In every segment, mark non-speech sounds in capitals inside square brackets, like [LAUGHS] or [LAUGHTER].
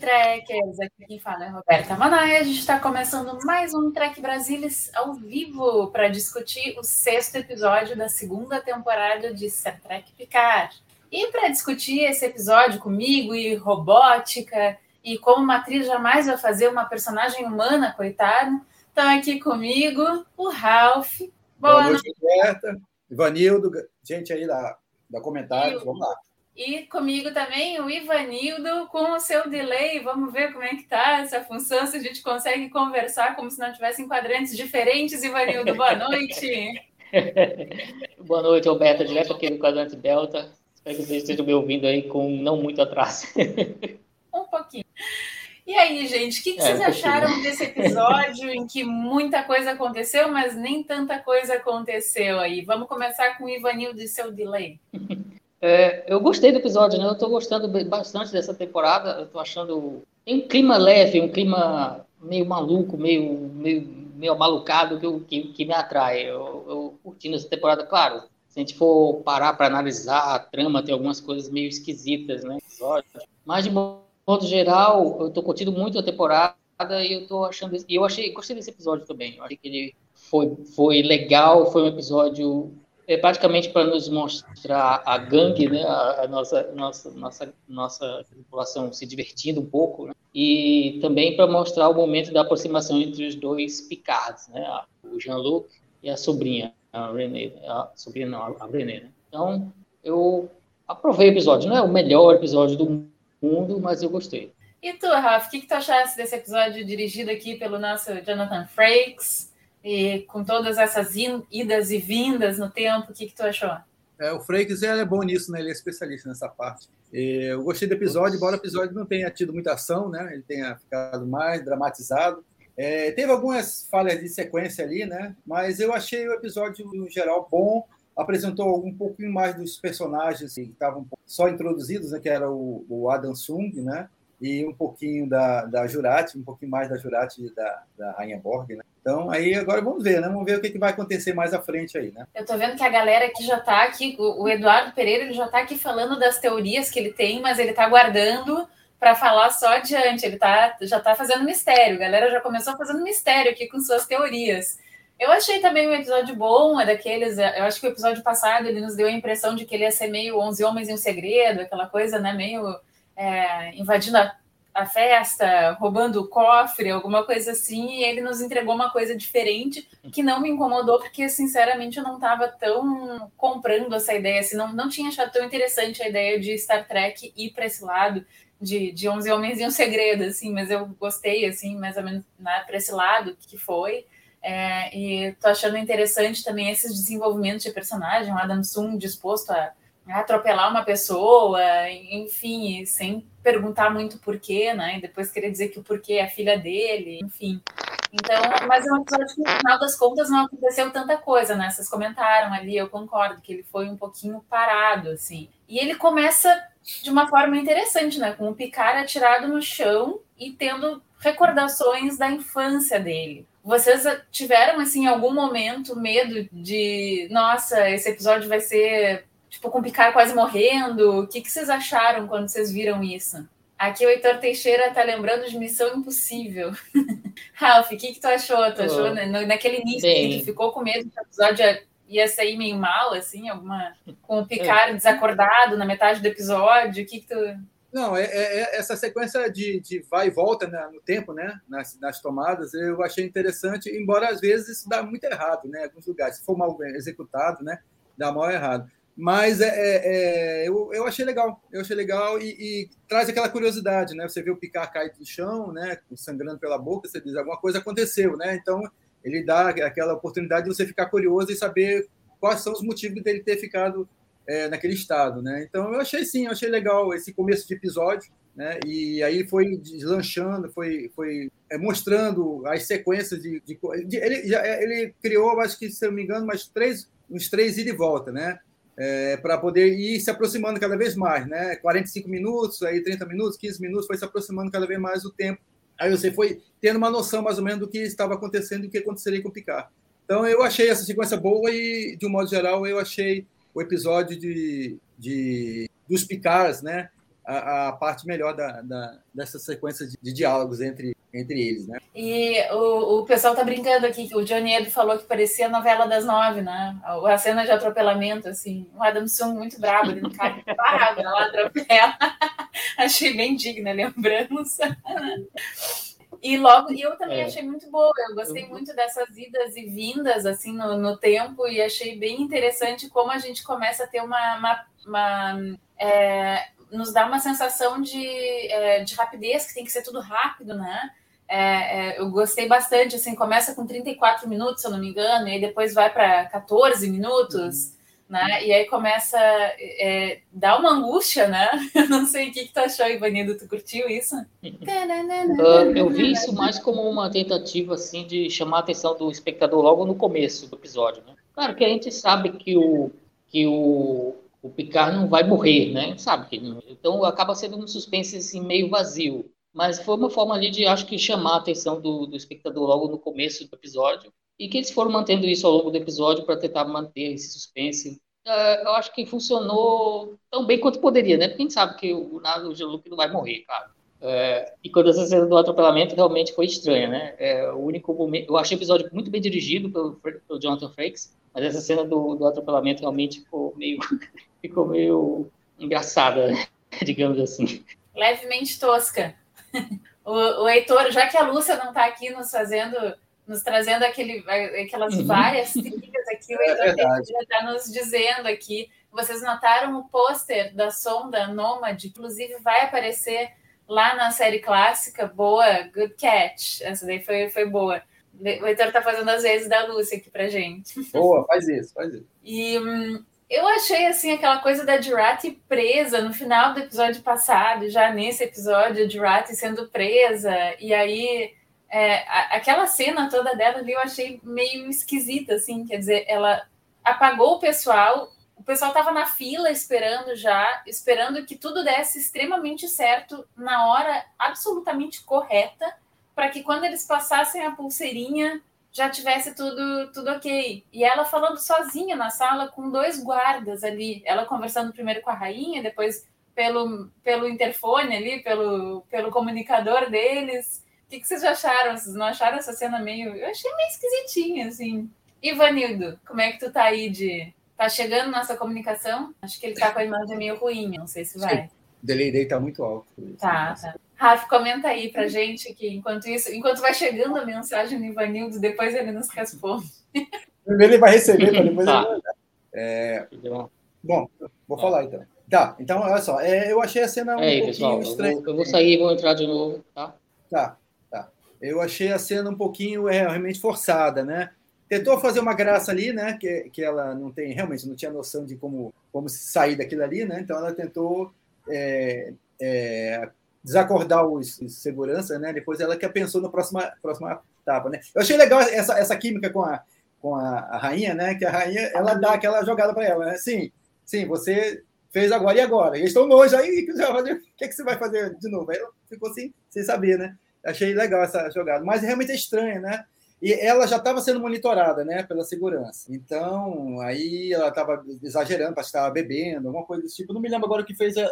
Trekkers! Aqui quem fala é Roberta Manaia. A gente está começando mais um Trek Brasilis ao vivo para discutir o sexto episódio da segunda temporada de Star Trek Picard. E para discutir esse episódio comigo e robótica e como uma atriz jamais vai fazer uma personagem humana, coitado, estão aqui comigo o Ralph. Boa, Boa noite, Roberta. Ivanildo, gente aí da, da comentários, vamos lá. E comigo também o Ivanildo com o seu delay. Vamos ver como é que tá essa função, se a gente consegue conversar como se não tivesse quadrantes diferentes. Ivanildo, boa noite. [LAUGHS] Boa noite, Roberta, direto aqui do quadrante Delta. Espero que vocês estejam me ouvindo aí com não muito atraso. [LAUGHS] um pouquinho. E aí, gente, o que, que É, vocês acharam desse episódio em que muita coisa aconteceu, mas nem tanta coisa aconteceu aí? Vamos começar com o Ivanildo e seu delay. [LAUGHS] É, eu gostei do episódio, né? Eu tô gostando bastante dessa temporada. Eu tô achando. Tem um clima leve, um clima meio maluco, meio, meio, meio malucado que, que, que me atrai. Eu, eu curtindo essa temporada, claro. Se a gente for parar para analisar a trama, tem algumas coisas meio esquisitas, né? Mas, de modo geral, eu tô curtindo muito a temporada e eu tô achando. E eu achei, gostei desse episódio também. Eu achei que ele foi, foi legal, foi um episódio é praticamente para nos mostrar a gangue, né, a, a nossa, nossa, nossa, nossa população se divertindo um pouco, né, e também para mostrar o momento da aproximação entre os dois Picards, né, o Jean-Luc e a sobrinha, a René, a sobrinha não, a René. Né. Então, eu aprovei o episódio. Não é o melhor episódio do mundo, mas eu gostei. E tu, Rafa, o que, que tu achaste desse episódio dirigido aqui pelo nosso Jonathan Frakes? E com todas essas idas e vindas no tempo, o que, que tu achou? É, o ele é bom nisso, né? ele é especialista nessa parte. E eu gostei do episódio, embora o episódio não tenha tido muita ação, né? ele tenha ficado mais dramatizado. É, teve algumas falhas de sequência ali, né? mas eu achei o episódio, no geral, bom. Apresentou um pouquinho mais dos personagens que estavam só introduzidos, né? que era o, o Adam Sung, né? E um pouquinho da, da Jurati, um pouquinho mais da Jurati da, da Rainha Borg. Né? Então, aí agora vamos ver, né? Vamos ver o que, que vai acontecer mais à frente aí, né? Eu tô vendo que a galera aqui já tá aqui, o Eduardo Pereira ele já tá aqui falando das teorias que ele tem, mas ele tá guardando para falar só adiante. Ele tá, já tá fazendo mistério. A galera já começou fazendo mistério aqui com suas teorias. Eu achei também um episódio bom, é daqueles. Eu acho que o episódio passado ele nos deu a impressão de que ele ia ser meio 11 Homens e um Segredo, aquela coisa, né? Meio é, invadindo a, a festa, roubando o cofre, alguma coisa assim. E ele nos entregou uma coisa diferente que não me incomodou, porque, sinceramente, eu não estava tão comprando essa ideia. Assim, não, não tinha achado tão interessante a ideia de Star Trek ir para esse lado. De, de 11 Homens e um Segredo, assim, mas eu gostei, assim, mais ou menos né, para esse lado que foi. É, e tô achando interessante também esses desenvolvimentos de personagem, o Adam Sung disposto a, a atropelar uma pessoa, enfim, sem perguntar muito porquê, né? E depois querer dizer que o porquê é a filha dele, enfim. Então, mas é um episódio que no final das contas não aconteceu tanta coisa, né? Vocês comentaram ali, eu concordo que ele foi um pouquinho parado, assim. E ele começa de uma forma interessante, né? Com o Picard atirado no chão e tendo recordações da infância dele. Vocês tiveram, assim, algum momento medo de, nossa, esse episódio vai ser, tipo, com o Picard quase morrendo? O que, que vocês acharam quando vocês viram isso? Aqui o Heitor Teixeira tá lembrando de Missão Impossível. [LAUGHS] Ralph, o que, que tu achou? Tu achou Oh. né, naquele início Bem. que tu ficou com medo que o episódio ia- sair meio mal, assim, alguma. Com o Picard desacordado na metade do episódio? O que, que tu. Não, é, é- é essa sequência de, de vai e volta né, no tempo, né, nas, nas tomadas, eu achei interessante, embora às vezes isso dá muito errado, né, em alguns lugares. Se for mal executado, né, dá mal errado. Mas é, é, é, eu, eu achei legal, eu achei legal e, e, traz aquela curiosidade, né? Você vê o Picard cair do chão, né? Sangrando pela boca, você diz alguma coisa aconteceu, né? Então ele dá aquela oportunidade de você ficar curioso e saber quais são os motivos dele ter ficado é, naquele estado, né? Então eu achei sim, eu achei legal esse começo de episódio, né? E aí foi deslanchando, foi, foi é, mostrando as sequências de, de, de ele, ele criou, acho que se não me engano, mais três, uns três ida e volta, né? É, para poder ir se aproximando cada vez mais, né? 45 minutos, aí 30 minutos, 15 minutos, foi se aproximando cada vez mais o tempo. Aí você foi tendo uma noção mais ou menos do que estava acontecendo e o que aconteceria com o Picard. Então eu achei essa sequência boa e, de um modo geral, eu achei o episódio de, de dos Picards, né? A, a, parte melhor da, da, dessa sequência de, de diálogos entre entre eles, né? E o, o pessoal tá brincando aqui que o Johnny Ed falou que parecia a novela das nove, né? A cena de atropelamento, assim, o Adam Sung muito bravo, ele não cai parado, ela atropela. [LAUGHS] Achei bem digna a lembrança. E logo, e eu também é. achei muito boa. Eu gostei muito dessas idas e vindas assim no, no, tempo e achei bem interessante como a gente começa a ter uma, uma, uma é, nos dá uma sensação de, é, de rapidez que tem que ser tudo rápido, né? É, é, eu gostei bastante, assim, começa com 34 minutos, se eu não me engano, e depois vai para 14 minutos, uhum. né? E aí começa é, dá uma angústia, né? Eu [LAUGHS] não sei o que, que tu achou, Ivanildo, tu curtiu isso? Uh, eu vi isso mais como uma tentativa, assim, de chamar a atenção do espectador logo no começo do episódio, né? Claro que a gente sabe que o, que o, o Picard não vai morrer, né? Sabe que então acaba sendo um suspense assim meio vazio. Mas foi uma forma ali de, acho que, chamar a atenção do, do espectador logo no começo do episódio. E que eles foram mantendo isso ao longo do episódio para tentar manter esse suspense. Uh, eu acho que funcionou tão bem quanto poderia, né? Porque a gente sabe que o, o Jean-Luc não vai morrer, cara. É, e quando essa cena do atropelamento realmente foi estranha, né? É, o único momento, eu achei o episódio muito bem dirigido pelo, pelo Jonathan Frakes, mas essa cena do, do atropelamento realmente ficou meio, [LAUGHS] ficou meio engraçada, [LAUGHS] digamos assim. Levemente tosca. [LAUGHS] O, o Heitor, já que a Lúcia não está aqui nos fazendo, nos trazendo aquele, aquelas uhum. várias trilhas aqui, o [LAUGHS] Heitor é está nos dizendo aqui. Vocês notaram o pôster da sonda Nomad? Inclusive vai aparecer lá na série clássica. Boa, good catch. Essa daí foi, foi boa. O Heitor está fazendo as vezes da Lúcia aqui pra gente. Boa, faz isso, faz isso. E hum, eu achei assim aquela coisa da Jurati presa no final do episódio passado, já nesse episódio, a Jurati sendo presa, e aí é, a, aquela cena toda dela ali eu achei meio esquisita, assim, quer dizer, ela apagou o pessoal, o pessoal estava na fila esperando já, esperando que tudo desse extremamente certo na hora absolutamente correta, para que quando eles passassem a pulseirinha já tivesse tudo, tudo ok. E ela falando sozinha na sala com dois guardas ali, ela conversando primeiro com a rainha, depois pelo, pelo interfone ali, pelo, pelo comunicador deles. O que, que vocês acharam? Vocês não acharam essa cena meio. Eu achei meio esquisitinha, assim. Ivanildo, como é que tu tá aí de. Tá chegando nossa comunicação? Acho que ele tá com a imagem meio ruim, não sei se vai. Sim. O delay dele tá muito alto. Tá, tá. Rafa, comenta aí pra gente que enquanto isso, enquanto vai chegando a mensagem do Ivanildo, depois ele nos responde. Primeiro ele vai receber, para depois tá. ele é... Bom, vou tá. falar então. Tá, então olha só, é, eu achei a cena um é, pouquinho pessoal, estranha. Eu vou, eu vou, sair e vou entrar de novo, tá? Tá, tá. Eu achei a cena um pouquinho é, realmente forçada, né? Tentou fazer uma graça ali, né? Que, que ela não tem, realmente não tinha noção de como, como sair daquilo ali, né? Então ela tentou é, é, desacordar os, segurança, né? Depois ela que pensou na próxima, próxima etapa, né? Eu achei legal essa, essa química com a, com a, a rainha, né? Que a rainha, ela dá aquela jogada para ela, né? Sim, sim, você fez agora e agora. Eles estão longe aí, [LAUGHS] o que, é que você vai fazer de novo? Aí ela ficou assim, sem saber, né? Achei legal essa jogada, mas realmente é estranha, né? E ela já estava sendo monitorada, né, pela segurança. Então, aí ela estava exagerando, para estava bebendo, alguma coisa desse tipo. Não me lembro agora o que fez a,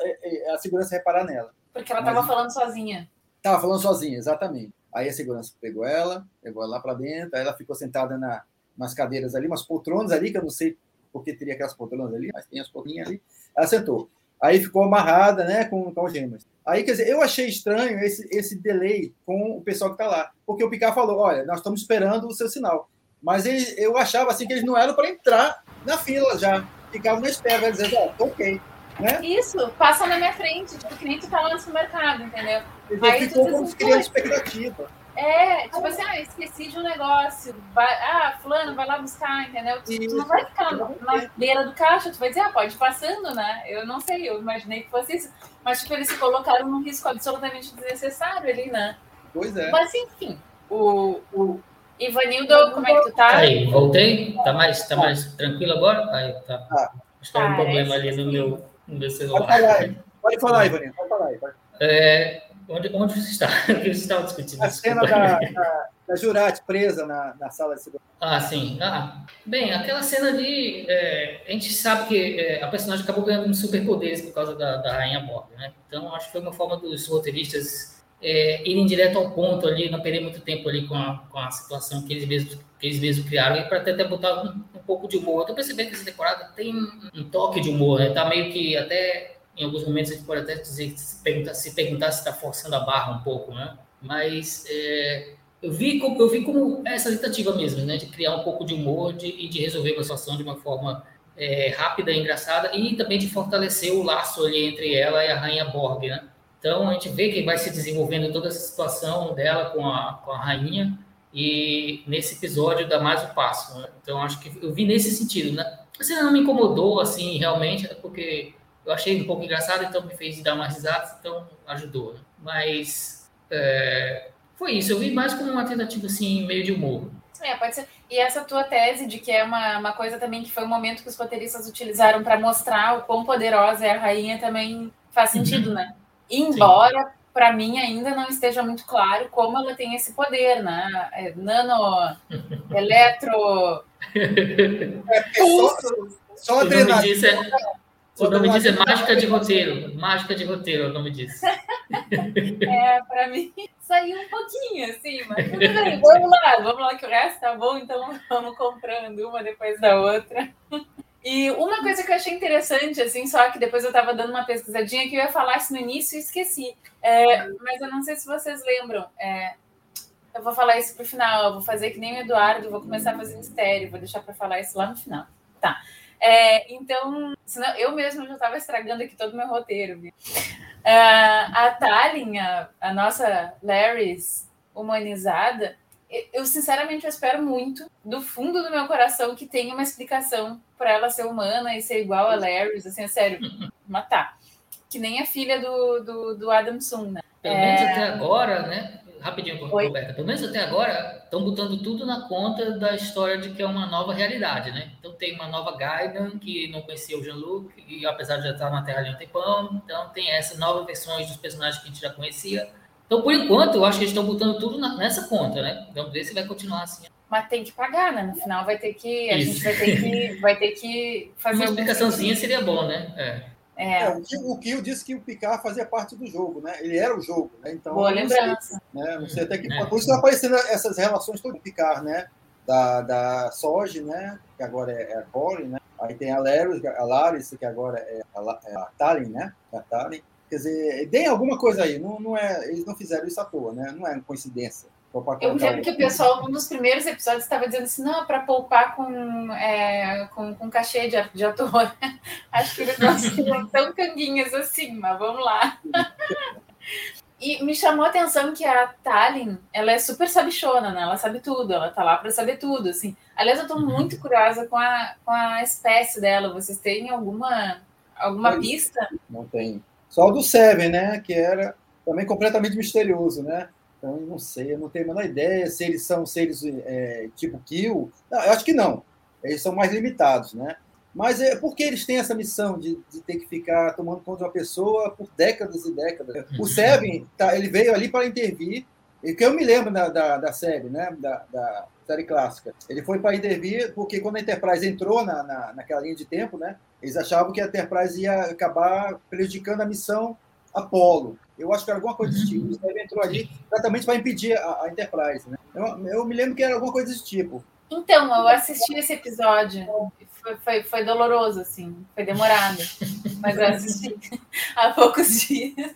a segurança reparar nela. Porque ela estava falando sozinha. Estava falando sozinha, exatamente. Aí a segurança pegou ela, levou ela lá para dentro, aí ela ficou sentada na, nas cadeiras ali, umas poltronas ali, que eu não sei porque teria aquelas poltronas ali, mas tem as poltronas ali. Ela sentou. Aí ficou amarrada, né, com, com algemas. Aí, quer dizer, eu achei estranho esse, esse delay com o pessoal que está lá. Porque o Picard falou: olha, nós estamos esperando o seu sinal. Mas ele, eu achava assim que eles não eram para entrar na fila já. ficavam na espera, dizendo, ó, oh, ok. Né? Isso, passa na minha frente, tipo, que nem tu tá lá no supermercado, entendeu? Aí ficou como se expectativa. É, tipo assim, ah, esqueci de um negócio. Vai, ah, fulano, vai lá buscar, entendeu? Tu, tu não vai ficar na, na beira do caixa, tu vai dizer, ah, pode ir passando, né? Eu não sei, eu imaginei que fosse isso. Mas, tipo, eles se colocaram num risco absolutamente desnecessário ali, né? Pois é. Mas, enfim, o, o Ivanildo, como é que tu tá? Aí, voltei? Tá mais, tá mais tranquilo agora? Aí, tá. Ah. Acho que tá um problema ali no meu, no meu celular. Pode falar, pode falar Ivanildo, pode falar aí. É, Onde, onde você está? O que você estava discutindo? A cena da, da, da Jurati presa na, na sala de segurança. Ah, sim. Ah, bem, aquela cena ali, é, a gente sabe que é, a personagem acabou ganhando superpoderes por causa da, da Rainha Borg, né? Então, acho que foi uma forma dos roteiristas é, irem direto ao ponto ali, não perder muito tempo ali com a, com a situação que eles mesmos, que eles mesmos criaram, e para até, até botar um, um, pouco de humor. Eu tô percebendo que essa temporada tem um toque de humor, né? Tá meio que até em alguns momentos a gente pode até dizer, se perguntar se perguntar está forçando a barra um pouco, né? Mas é, eu vi como eu vi como essa tentativa mesmo, né, de criar um pouco de humor de, e de resolver uma situação de uma forma é, rápida engraçada e também de fortalecer o laço ali entre ela e a rainha Borg, né? Então a gente vê que vai se desenvolvendo toda essa situação dela com a, com a rainha e nesse episódio dá mais um passo. Né? Então acho que eu vi nesse sentido, né? Você não me incomodou assim realmente, porque eu achei um pouco engraçado, então me fez dar uma risada, então ajudou. Né? Mas é, foi isso, eu vi mais como uma tentativa assim, meio de humor. É, pode ser. E essa tua tese de que é uma, uma coisa também que foi um momento que os roteiristas utilizaram para mostrar o quão poderosa é a rainha também faz sentido, uhum. né? Embora para mim ainda não esteja muito claro como ela tem esse poder, né? É, nano, [LAUGHS] eletro. [LAUGHS] É, só, só adrenalina. O nome disso é mágica de roteiro. Mágica de roteiro é o nome disso. [LAUGHS] é, para mim saiu um pouquinho, assim, mas tudo bem, vamos lá, vamos lá que o resto tá bom, então vamos comprando uma depois da outra. E uma coisa que eu achei interessante, assim, só que depois eu estava dando uma pesquisadinha que eu ia falar isso no início e esqueci. É, mas eu não sei se vocês lembram. É, eu vou falar isso pro final, eu vou fazer que nem o Eduardo, vou começar a fazer mistério, vou deixar para falar isso lá no final. Tá. É, então, senão, eu mesmo já estava estragando aqui todo o meu roteiro. Viu? Uh, a Tallinn, a, a, nossa Larrys humanizada, eu sinceramente eu espero muito, do fundo do meu coração, que tenha uma explicação para ela ser humana e ser igual a Larrys, assim, é sério, [LAUGHS] matar. Que nem a filha do, do, do Adam Sun, né? Pelo menos é... até agora, né? Rapidinho? Roberta. Pelo menos até agora, estão botando tudo na conta da história de que é uma nova realidade, né? Então tem uma nova Gaiden que não conhecia o Jean-Luc, e apesar de já estar na Terra ali um tempão, então tem essas novas versões dos personagens que a gente já conhecia. Então, por enquanto, eu acho que eles estão botando tudo na, nessa conta, né? Vamos ver se vai continuar assim. Mas tem que pagar, né? No final vai ter que. A Isso. gente vai ter que, vai ter que [LAUGHS] fazer. Uma explicaçãozinha seria bom, né? É. É. É, o Kill disse que o Picard fazia parte do jogo, né? Ele era o jogo, né? Então, Boa lembrança. Sei, né? Não sei até que é. Por isso estão aparecendo essas relações todas do Picard, né? Da, da Soji, né? Que agora é, é a Corey, né? Aí tem a Laris, a Laris que agora é a, é a né? A Tallinn. Quer dizer, tem alguma coisa aí. Não, não é, eles não fizeram isso à toa, né? Não é coincidência. Eu lembro que o pessoal, um dos primeiros episódios, estava dizendo assim, não, para poupar com, é, com, com cachê de, de ator. [LAUGHS] Acho que eles não seriam [LAUGHS] tão canguinhas assim, mas vamos lá. [LAUGHS] E me chamou a atenção que a Tallinn, ela é super sabichona, né? Ela sabe tudo, ela tá lá para saber tudo, assim. Aliás, eu estou uhum. muito curiosa com a, com a espécie dela. Vocês têm alguma, alguma pista? Não tem. Só o do Seven, né? Que era também completamente misterioso, né? Então, eu não sei, eu não tenho a menor ideia se eles são seres é, tipo Kill. Não, eu acho que não. Eles são mais limitados, né? Mas é porque eles têm essa missão de, de ter que ficar tomando conta de uma pessoa por décadas e décadas. O uhum. Seven, tá, ele veio ali para intervir, e que eu me lembro da, da, da série, né? Da, da, série clássica. Ele foi para intervir porque quando a Enterprise entrou na, na, naquela linha de tempo, né? Eles achavam que a Enterprise ia acabar prejudicando a missão Apollo. Eu acho que era alguma coisa desse tipo. Uhum. Ele entrou ali exatamente para impedir a, a Enterprise. Né? Eu, eu, me lembro que era alguma coisa desse tipo. Então, eu assisti esse episódio. Foi, foi, foi doloroso, assim. Foi demorado. Mas eu assisti há poucos dias.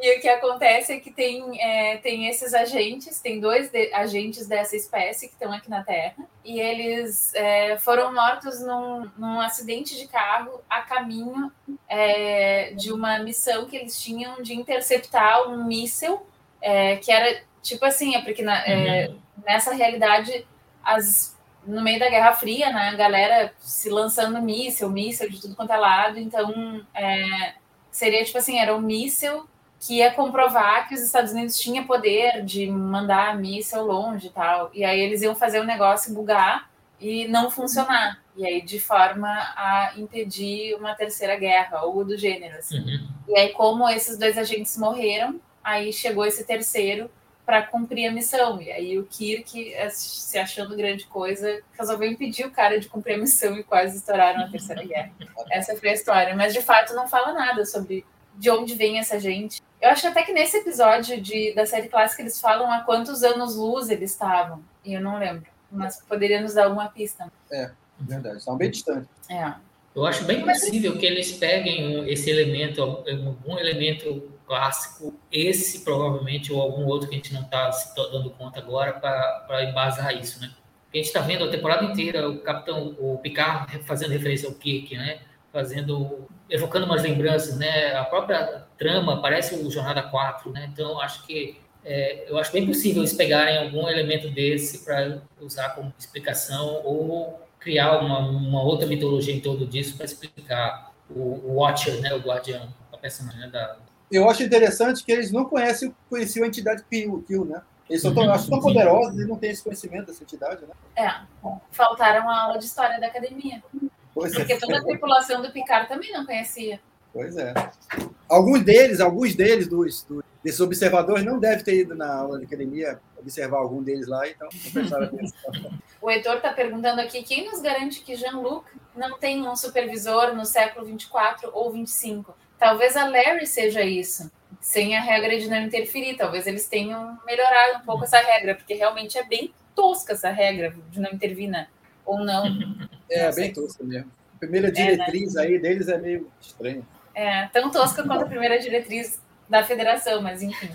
E o que acontece é que tem, é, tem esses agentes, tem dois de, agentes dessa espécie que estão aqui na Terra, e eles é, foram mortos num, num, acidente de carro a caminho é, de uma missão que eles tinham de interceptar um míssil, é, que era tipo assim, é porque na, é, uhum. nessa realidade, as, no meio da Guerra Fria, né, a galera se lançando míssil, míssil de tudo quanto é lado, então é, seria tipo assim, era um míssil que ia comprovar que os Estados Unidos tinham poder de mandar míssil longe e tal. E aí eles iam fazer o negócio bugar e não funcionar. E aí, de forma a impedir uma terceira guerra, ou do gênero. Assim. Uhum. E aí, como esses dois agentes morreram, aí chegou esse terceiro para cumprir a missão. E aí o Kirk, se achando grande coisa, resolveu impedir o cara de cumprir a missão e quase estouraram a Terceira Guerra. [LAUGHS] Essa foi a história. Mas de fato não fala nada sobre de onde vem essa gente. Eu acho até que nesse episódio de, da série clássica eles falam a quantos anos luz eles estavam. E eu não lembro. Mas poderia nos dar alguma pista. É, verdade. Estavam bem distantes. É. Eu acho bem possível que eles peguem esse elemento, algum elemento clássico, esse provavelmente, ou algum outro que a gente não está se dando conta agora, para embasar isso, né? Porque a gente está vendo a temporada inteira o capitão, o Picard fazendo referência ao Kirk, né? Fazendo, evocando umas lembranças, né? A própria trama parece o Jornada 4, né? Então, acho que é, eu acho bem possível eles pegarem algum elemento desse para usar como explicação ou criar uma, uma, outra mitologia em torno disso para explicar o, o, Watcher, né? O guardião, a personagem né? da... Eu acho interessante que eles não conhecem, conheciam a entidade Kill, Kill né? Eles são tão, uhum. acho tão poderosos e não têm esse conhecimento dessa entidade, né? É, faltaram a aula de história da academia. Pois Porque é. toda a tripulação do Picard também não conhecia. Pois é. Alguns deles, alguns deles, dos, dos desses observadores, não devem ter ido na aula de academia observar algum deles lá, então não prestaram atenção. [LAUGHS] O Heitor está perguntando aqui, quem nos garante que Jean-Luc não tem um supervisor no século 24 ou 25? Talvez a Larry seja isso, sem a regra de não interferir. Talvez eles tenham melhorado um pouco essa regra, porque realmente é bem tosca essa regra de não intervir, né? Ou não. É, não bem tosca mesmo. A primeira diretriz é, né? aí deles é meio estranha. É, tão tosca quanto a primeira diretriz da federação, mas enfim.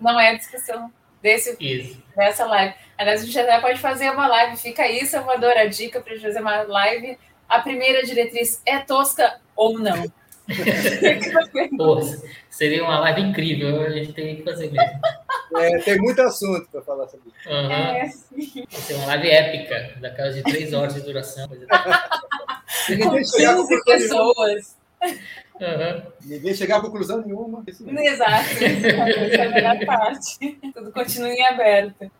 não é a discussão desse, Isso. dessa live. Aliás, a gente até pode fazer uma live, fica aí, Salvador, a dica para a gente fazer uma live. A primeira diretriz é tosca ou não? [LAUGHS] Pô, seria uma live incrível, a gente tem que fazer mesmo. É, tem muito assunto para falar sobre isso. Uhum. É, sim. Vai ser uma live épica, daquelas de três horas de duração. [LAUGHS] Com 15 pessoas. Uhum. Ninguém chegar a conclusão nenhuma. Exato. Essa é a melhor [LAUGHS] parte. Tudo continua em aberto.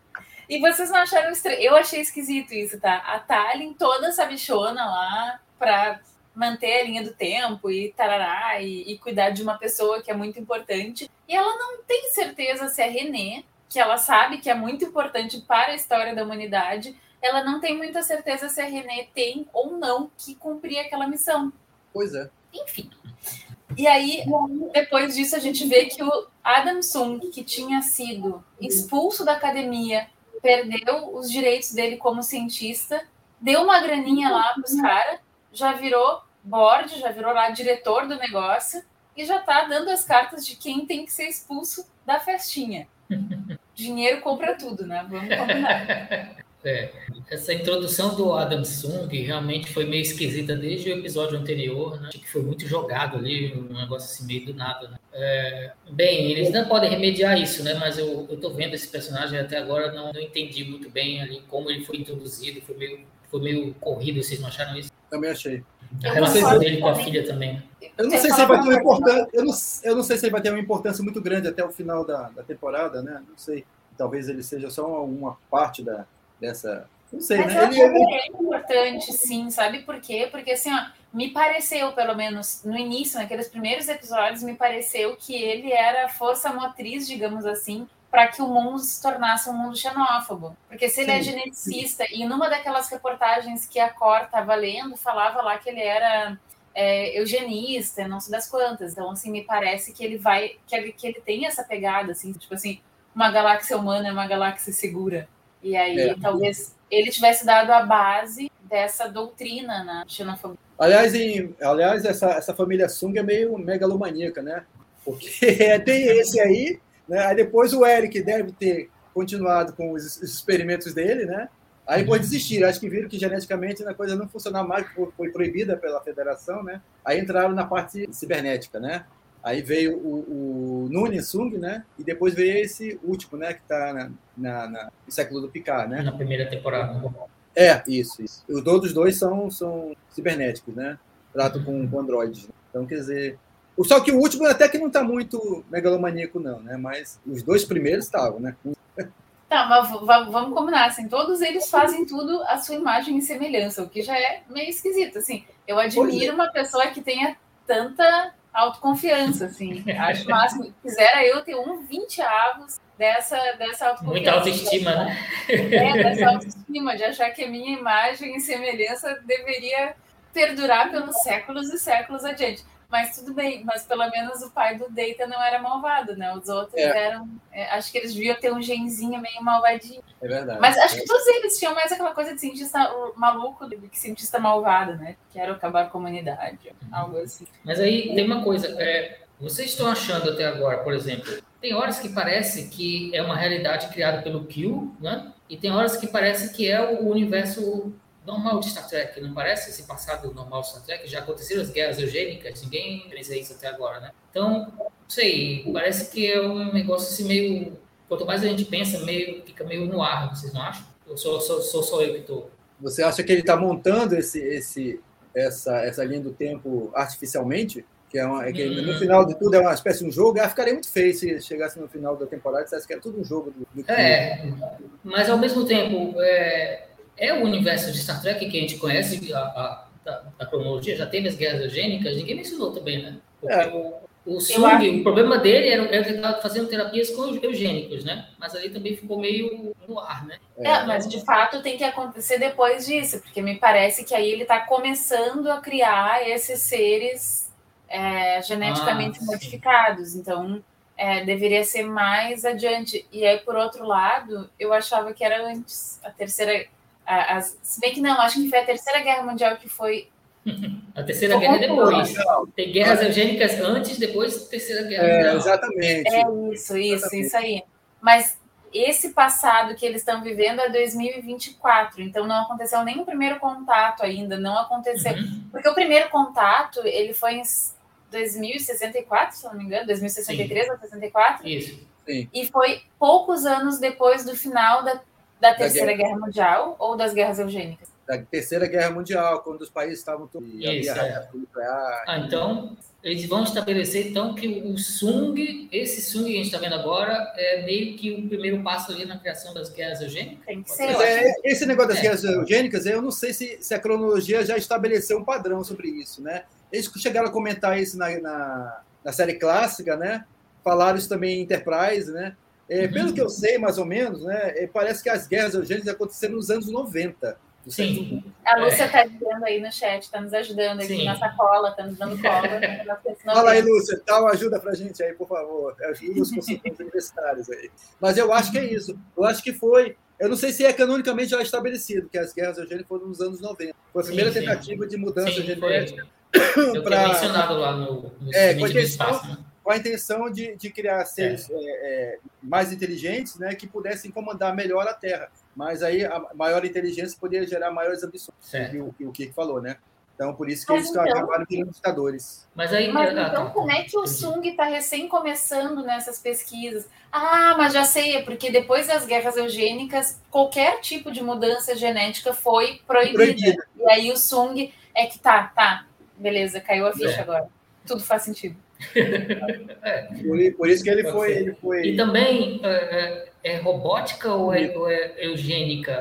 E vocês não acharam estranho? Eu achei esquisito isso, tá? A Tallinn toda sabichona lá para manter a linha do tempo e tarará, e, e, cuidar de uma pessoa que é muito importante. E ela não tem certeza se é René, que ela sabe que é muito importante para a história da humanidade, ela não tem muita certeza se a René tem ou não que cumprir aquela missão. Pois é. Enfim. E aí, depois disso, a gente vê que o Adam Sung, que tinha sido expulso da academia, perdeu os direitos dele como cientista, deu uma graninha lá para os caras, já virou board, já virou lá diretor do negócio e já está dando as cartas de quem tem que ser expulso da festinha. Dinheiro compra tudo, né? Vamos combinar. [LAUGHS] É, essa introdução do Adam Sung realmente foi meio esquisita desde o episódio anterior, né? que foi muito jogado ali, um negócio assim meio do nada. Né? É, bem, eles não podem remediar isso, né? Mas eu, eu tô vendo esse personagem até agora, não, não entendi muito bem ali como ele foi introduzido, foi meio, foi meio corrido, vocês não acharam isso? Também achei. A relação dele com a filha também. Eu não sei se vai ter uma importância. Eu não, eu não sei se ele vai ter uma importância muito grande até o final da, da temporada, né? Não sei. Talvez ele seja só uma parte da, dessa. Não sei, Mas né? Ele, ele... é importante, sim, sabe por quê? Porque assim, ó, me pareceu, pelo menos no início, naqueles primeiros episódios, me pareceu que ele era a força motriz, digamos assim, para que o mundo se tornasse um mundo xenófobo. Porque se ele é sim, é geneticista, sim. e numa daquelas reportagens que a Cor estava lendo, falava lá que ele era é, eugenista, não sei das quantas. Então, assim, me parece que ele vai, que ele, que ele tem essa pegada, assim, tipo assim, uma galáxia humana é uma galáxia segura. E aí, é. talvez ele tivesse dado a base dessa doutrina na né, xenofobia. Aliás, em, aliás essa, essa família Sung é meio megalomaníaca, né? Porque [LAUGHS] tem esse aí, né? Aí depois o Eric deve ter continuado com os experimentos dele, né? Aí depois desistiram, acho que viram que geneticamente a coisa não funcionava mais, foi proibida pela federação, né? Aí entraram na parte cibernética, né? Aí veio o, o Nunes Sung, né? E depois veio esse último, né? Que está na, na, na, no século do Picard, né? Na primeira temporada. É, isso, isso. Os outros dois são, são cibernéticos, né? Tratam com, com androides. Né? Então, quer dizer... Só que o último até que não está muito megalomaníaco, não, né? Mas os dois primeiros estavam, né? Tá, mas vamos combinar, assim, todos eles fazem tudo a sua imagem e semelhança, o que já é meio esquisito, assim. Eu admiro é. uma pessoa que tenha tanta autoconfiança, assim. [LAUGHS] Acho máximo. Quisera eu ter um 20 avos dessa, dessa autoconfiança. Muita autoestima, né? É, dessa autoestima, de achar que a minha imagem e semelhança deveria perdurar pelos séculos e séculos adiante. Mas tudo bem, mas pelo menos o pai do Deita não era malvado, né? Os outros é. eram. É, acho que eles deviam ter um genzinho meio malvadinho. É verdade. Mas acho que todos eles tinham mais aquela coisa de cientista maluco do que cientista malvado, né? Que era acabar com a comunidade, algo assim. Mas aí tem uma coisa. É, vocês estão achando até agora, por exemplo, tem horas que parece que é uma realidade criada pelo Q, né? E tem horas que parece que é o universo normal de Star Trek, não parece esse passado normal de Star Trek? Já aconteceram as guerras eugênicas, ninguém fez isso até agora, né? Então, não sei, parece que é um negócio assim meio. Quanto mais a gente pensa, meio, fica meio no ar, vocês não acham? Ou sou, sou, sou só eu que estou. Você acha que ele está montando esse, esse, essa, essa linha do tempo artificialmente? Que é, uma, é que hum. no final de tudo é uma espécie de um jogo. Ah, ficaria muito feio se chegasse no final da temporada e dissesse que era tudo um jogo do, do É, mas ao mesmo tempo, é, é o universo de Star Trek que a gente conhece, a, a, a, a cronologia, já teve as guerras eugênicas, ninguém mencionou também, né? Porque é. o, o Sung, acho... o problema dele era, era que ele estava fazendo terapias com eugênicos, né? Mas ali também ficou meio no ar, né? É, mas de fato tem que acontecer depois disso, porque me parece que aí ele está começando a criar esses seres é, geneticamente ah, modificados. Então, é, deveria ser mais adiante. E aí, por outro lado, eu achava que era antes, a terceira as, se bem que não, acho que foi a Terceira Guerra Mundial que foi. [LAUGHS] A Terceira Guerra é depois. Tem guerras eugênicas antes, depois Terceira Guerra é, Mundial. Exatamente. É isso, isso, exatamente. isso aí. Mas esse passado que eles estão vivendo é 2024, então não aconteceu nem o primeiro contato ainda, não aconteceu. Uhum. Porque o primeiro contato, ele foi em 2064, se não me engano, 2063 Sim. ou 64. Isso. Sim. E foi poucos anos depois do final da da Terceira da Guerra... Guerra... Mundial ou das guerras eugênicas? Da Terceira Guerra Mundial, quando os países estavam todos. Isso, é. Ah, então, eles vão estabelecer então que o Sung, esse Sung que a gente está vendo agora, é meio que o primeiro passo ali na criação das guerras eugênicas? Tem que ser. É, esse negócio das é. guerras eugênicas, eu não sei se, se, a cronologia já estabeleceu um padrão sobre isso, né? Eles chegaram a comentar isso na, na, na série clássica, né? Falaram isso também em Enterprise, né? É, uhum. Pelo que eu sei, mais ou menos, né, é, parece que as guerras eugênicas aconteceram nos anos 90. Sim. A Lúcia está é. dizendo aí no chat, está nos ajudando aqui Sim. na sacola, está nos dando cola. [LAUGHS] Fala aí, Lúcia, dá uma ajuda para a gente aí, por favor. Ajuda os consultores universitários aí. Mas eu acho que é isso. Eu acho que foi. Eu não sei se é canonicamente já estabelecido, que as guerras eugênicas foram nos anos 90. Foi a primeira sim, tentativa de mudança sim, genética. Eu pra... mencionado lá no, no é, com espaço, né? Com a intenção de, de criar seres é. É, mais inteligentes né, que pudessem comandar melhor a Terra. Mas aí a maior inteligência poderia gerar maiores ambições, que o, que o falou, né? Então, por isso que Mas eles então, acabaram virando ditadores. Mas, aí, mas então, como é que o Sung está recém começando nessas pesquisas? Ah, mas já sei, é porque depois das guerras eugênicas, qualquer tipo de mudança genética foi proibida. proibida. E aí o Sung é que tá, tá, beleza, caiu a ficha é. agora. Tudo faz sentido é. Por, por, isso que ele foi, ele foi. E também é, é, é robótica ou é, ou é eugênica?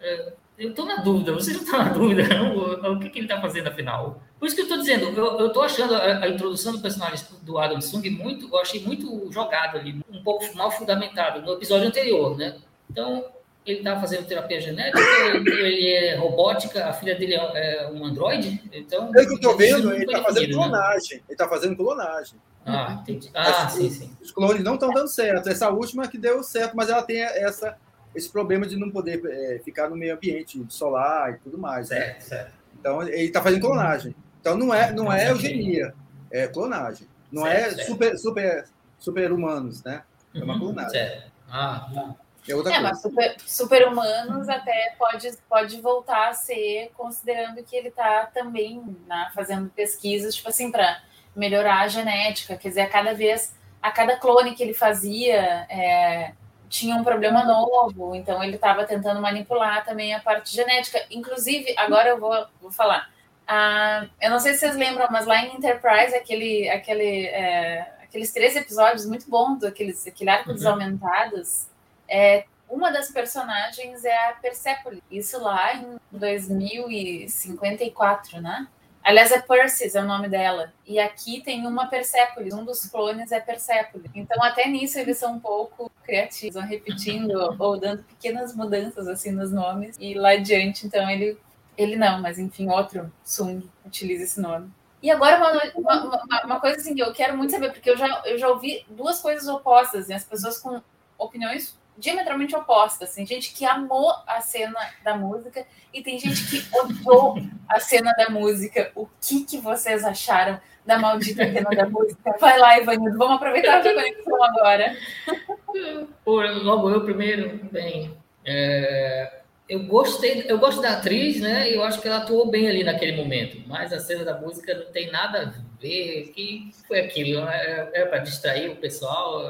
É, eu estou na dúvida, você não está na dúvida, não? O que, que ele está fazendo afinal? Por isso que eu estou dizendo, eu estou achando a, a, introdução do personagem do Adam Sung muito, eu achei muito jogado ali, um pouco mal fundamentado no episódio anterior, né? Então, ele está fazendo terapia genética, ele é robótica, a filha dele é, é um androide, então... Pelo que eu estou vendo, ele está fazendo né? clonagem, né? ele está fazendo clonagem. Ah, entendi. Ah, sim, sim. Os clones não estão dando certo, essa última que deu certo, mas ela tem essa, esse problema de não poder é, ficar no meio ambiente solar e tudo mais. Né? Certo, né? certo. Então, ele está fazendo clonagem. Então, não é, não é eugenia, é clonagem. Não Certo, é certo. super, super, super humanos, né? É uma Uhum, colunada. certo. Ah, tá. É outra É, coisa. mas super, super-humanos até pode, pode voltar a ser, considerando que ele está também né, fazendo pesquisas, tipo assim, para melhorar a genética. Quer dizer, a cada vez, a cada clone que ele fazia é, tinha um problema novo, então ele estava tentando manipular também a parte genética. Inclusive, agora eu vou, vou falar. Ah, eu não sei se vocês lembram, mas lá em Enterprise, aquele, aquele, é, aqueles três episódios muito bons, aqueles, aquele arco dos Uhum. aumentados, é, uma das personagens é a Persepolis. Isso lá em 2054, né? Aliás, é Persis é o nome dela. E aqui tem uma Persepolis, um dos clones é Persepolis. Então, até nisso, eles são um pouco criativos, vão repetindo [LAUGHS] ou dando pequenas mudanças assim nos nomes. E lá adiante, então, ele, ele não, mas enfim, outro Sung utiliza esse nome. E agora, uma, uma, uma, coisa assim que eu quero muito saber, porque eu já, eu já ouvi duas coisas opostas, né? as pessoas com opiniões diametralmente opostas. Tem gente que amou a cena da música e tem gente que odiou a cena da música. O que, que vocês acharam da maldita cena da música? Vai lá, Ivanildo, vamos aproveitar a conexão agora. [LAUGHS] Pô, logo eu primeiro, bem. é, eu gostei, eu gosto da atriz, né? E eu acho que ela atuou bem ali naquele momento. Mas a cena da música não tem nada a ver. Que foi aquilo? É, é para distrair o pessoal,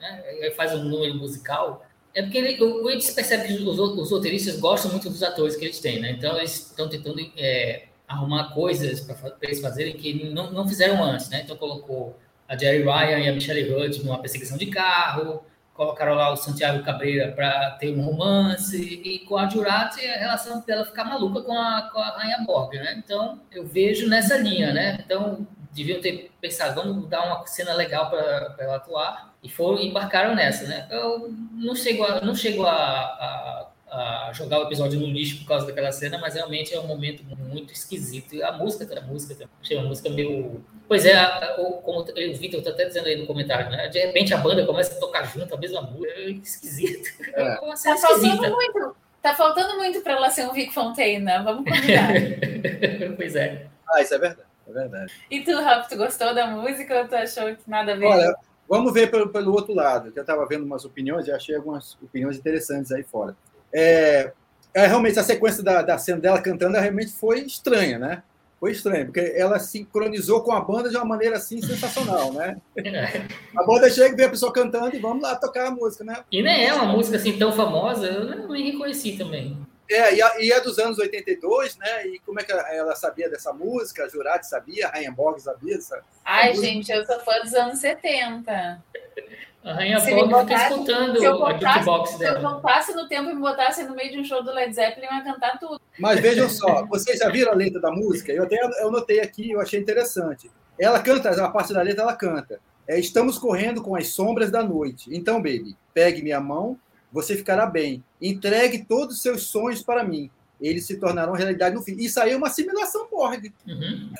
né? Faz um número musical. É porque ele, o, gente percebe que os, os roteiristas gostam muito dos atores que eles têm, né? Então eles estão tentando é, arrumar coisas para eles fazerem que não, não fizeram antes, né? Então colocou a Jerry Ryan e a Michelle Hudson numa perseguição de carro, colocaram lá o Santiago Cabreira para ter um romance, e com a Jurati a relação dela ficar maluca com a, com a Rainha Borg, né? Então eu vejo nessa linha, né? Então deviam ter pensado, vamos dar uma cena legal para ela atuar, e foram embarcaram nessa, né? Eu não chego a, não chego a, a, a, jogar o episódio no lixo por causa daquela cena, mas realmente é um momento muito esquisito. E a música, a música, achei uma música meio. Pois é, como o Vitor está até dizendo aí no comentário, né? De repente a banda começa a tocar junto a mesma música, é esquisito. É. [LAUGHS] Tá faltando muito. Tá faltando muito para ela ser um Vic Fontaine, vamos combinar. [LAUGHS] pois é. Ah, isso é verdade. É verdade. E tu, Rafa, tu gostou da música ou tu achou que nada a ver? Olha, vamos ver pelo, pelo outro lado, que eu estava vendo umas opiniões e achei algumas opiniões interessantes aí fora. É, é, realmente, a sequência da, da cena dela cantando realmente foi estranha, né? Foi estranha, porque ela sincronizou com a banda de uma maneira assim sensacional, né? A banda chega e vê a pessoa cantando e vamos lá tocar a música, né? E nem é uma música assim tão famosa, eu não me reconheci também. É, e, a, e é dos anos 82, né? E como é que ela sabia dessa música? A Jurati sabia, a Rainha Borg sabia? Essa, Ai, gente, eu sou fã dos anos 70. A Rainha me fica escutando Se eu, a voltasse, jukebox se eu dela. voltasse no tempo e me botasse no meio de um show do Led Zeppelin, eu ia cantar tudo. Mas vejam só, vocês já viram a letra da música? Eu até eu notei aqui, eu achei interessante. Ela canta, a parte da letra ela canta. É, Estamos correndo com as sombras da noite. Então, baby, pegue minha mão, você ficará bem. Entregue todos os seus sonhos para mim. Eles se tornarão realidade no fim. Isso aí é uma assimilação Borg. Uhum.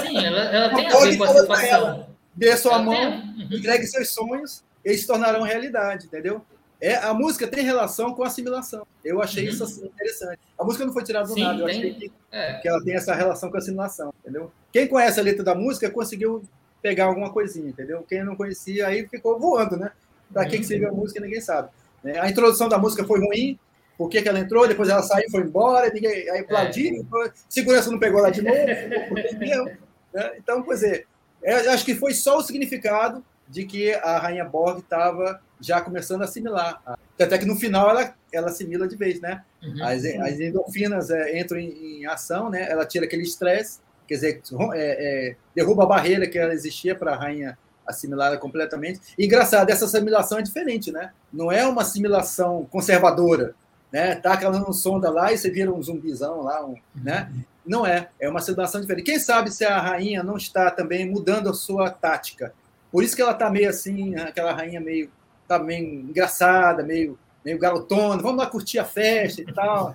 Sim, ela, ela [LAUGHS] tem a ver com a pra situação. Dê sua Ela mão, uhum. entregue seus sonhos, eles se tornarão realidade, entendeu? É, a música tem relação com assimilação. Eu achei Uhum. isso assim, interessante. A música não foi tirada do Sim, nada, eu tem. achei que É. que ela tem essa relação com a assimilação, entendeu? Quem conhece a letra da música conseguiu pegar alguma coisinha, entendeu? Quem não conhecia aí ficou voando, né? Para que que serviu a música ninguém sabe. Né? A introdução da música foi ruim, por que, ela entrou, depois ela saiu, foi embora, ninguém aí aplaudiu, segurança não pegou lá de novo, [LAUGHS] né? Então, pois é, é, acho que foi só o significado de que a Rainha Borg estava já começando a assimilar. Até que no final ela, ela assimila de vez, né? Uhum. As, as endorfinas é, entram em, em ação, né? Ela tira aquele estresse, quer dizer, é, é, derruba a barreira que ela existia para a rainha assimilada completamente. E, engraçado, essa assimilação é diferente, né? Não é uma assimilação conservadora, né? Taca ela no sonda lá e você vira um zumbizão lá, um, né? Não é, é uma assimilação diferente. Quem sabe se a rainha não está também mudando a sua tática. Por isso que ela está meio assim, aquela rainha meio, tá meio engraçada, meio meio garotona, vamos lá curtir a festa e tal.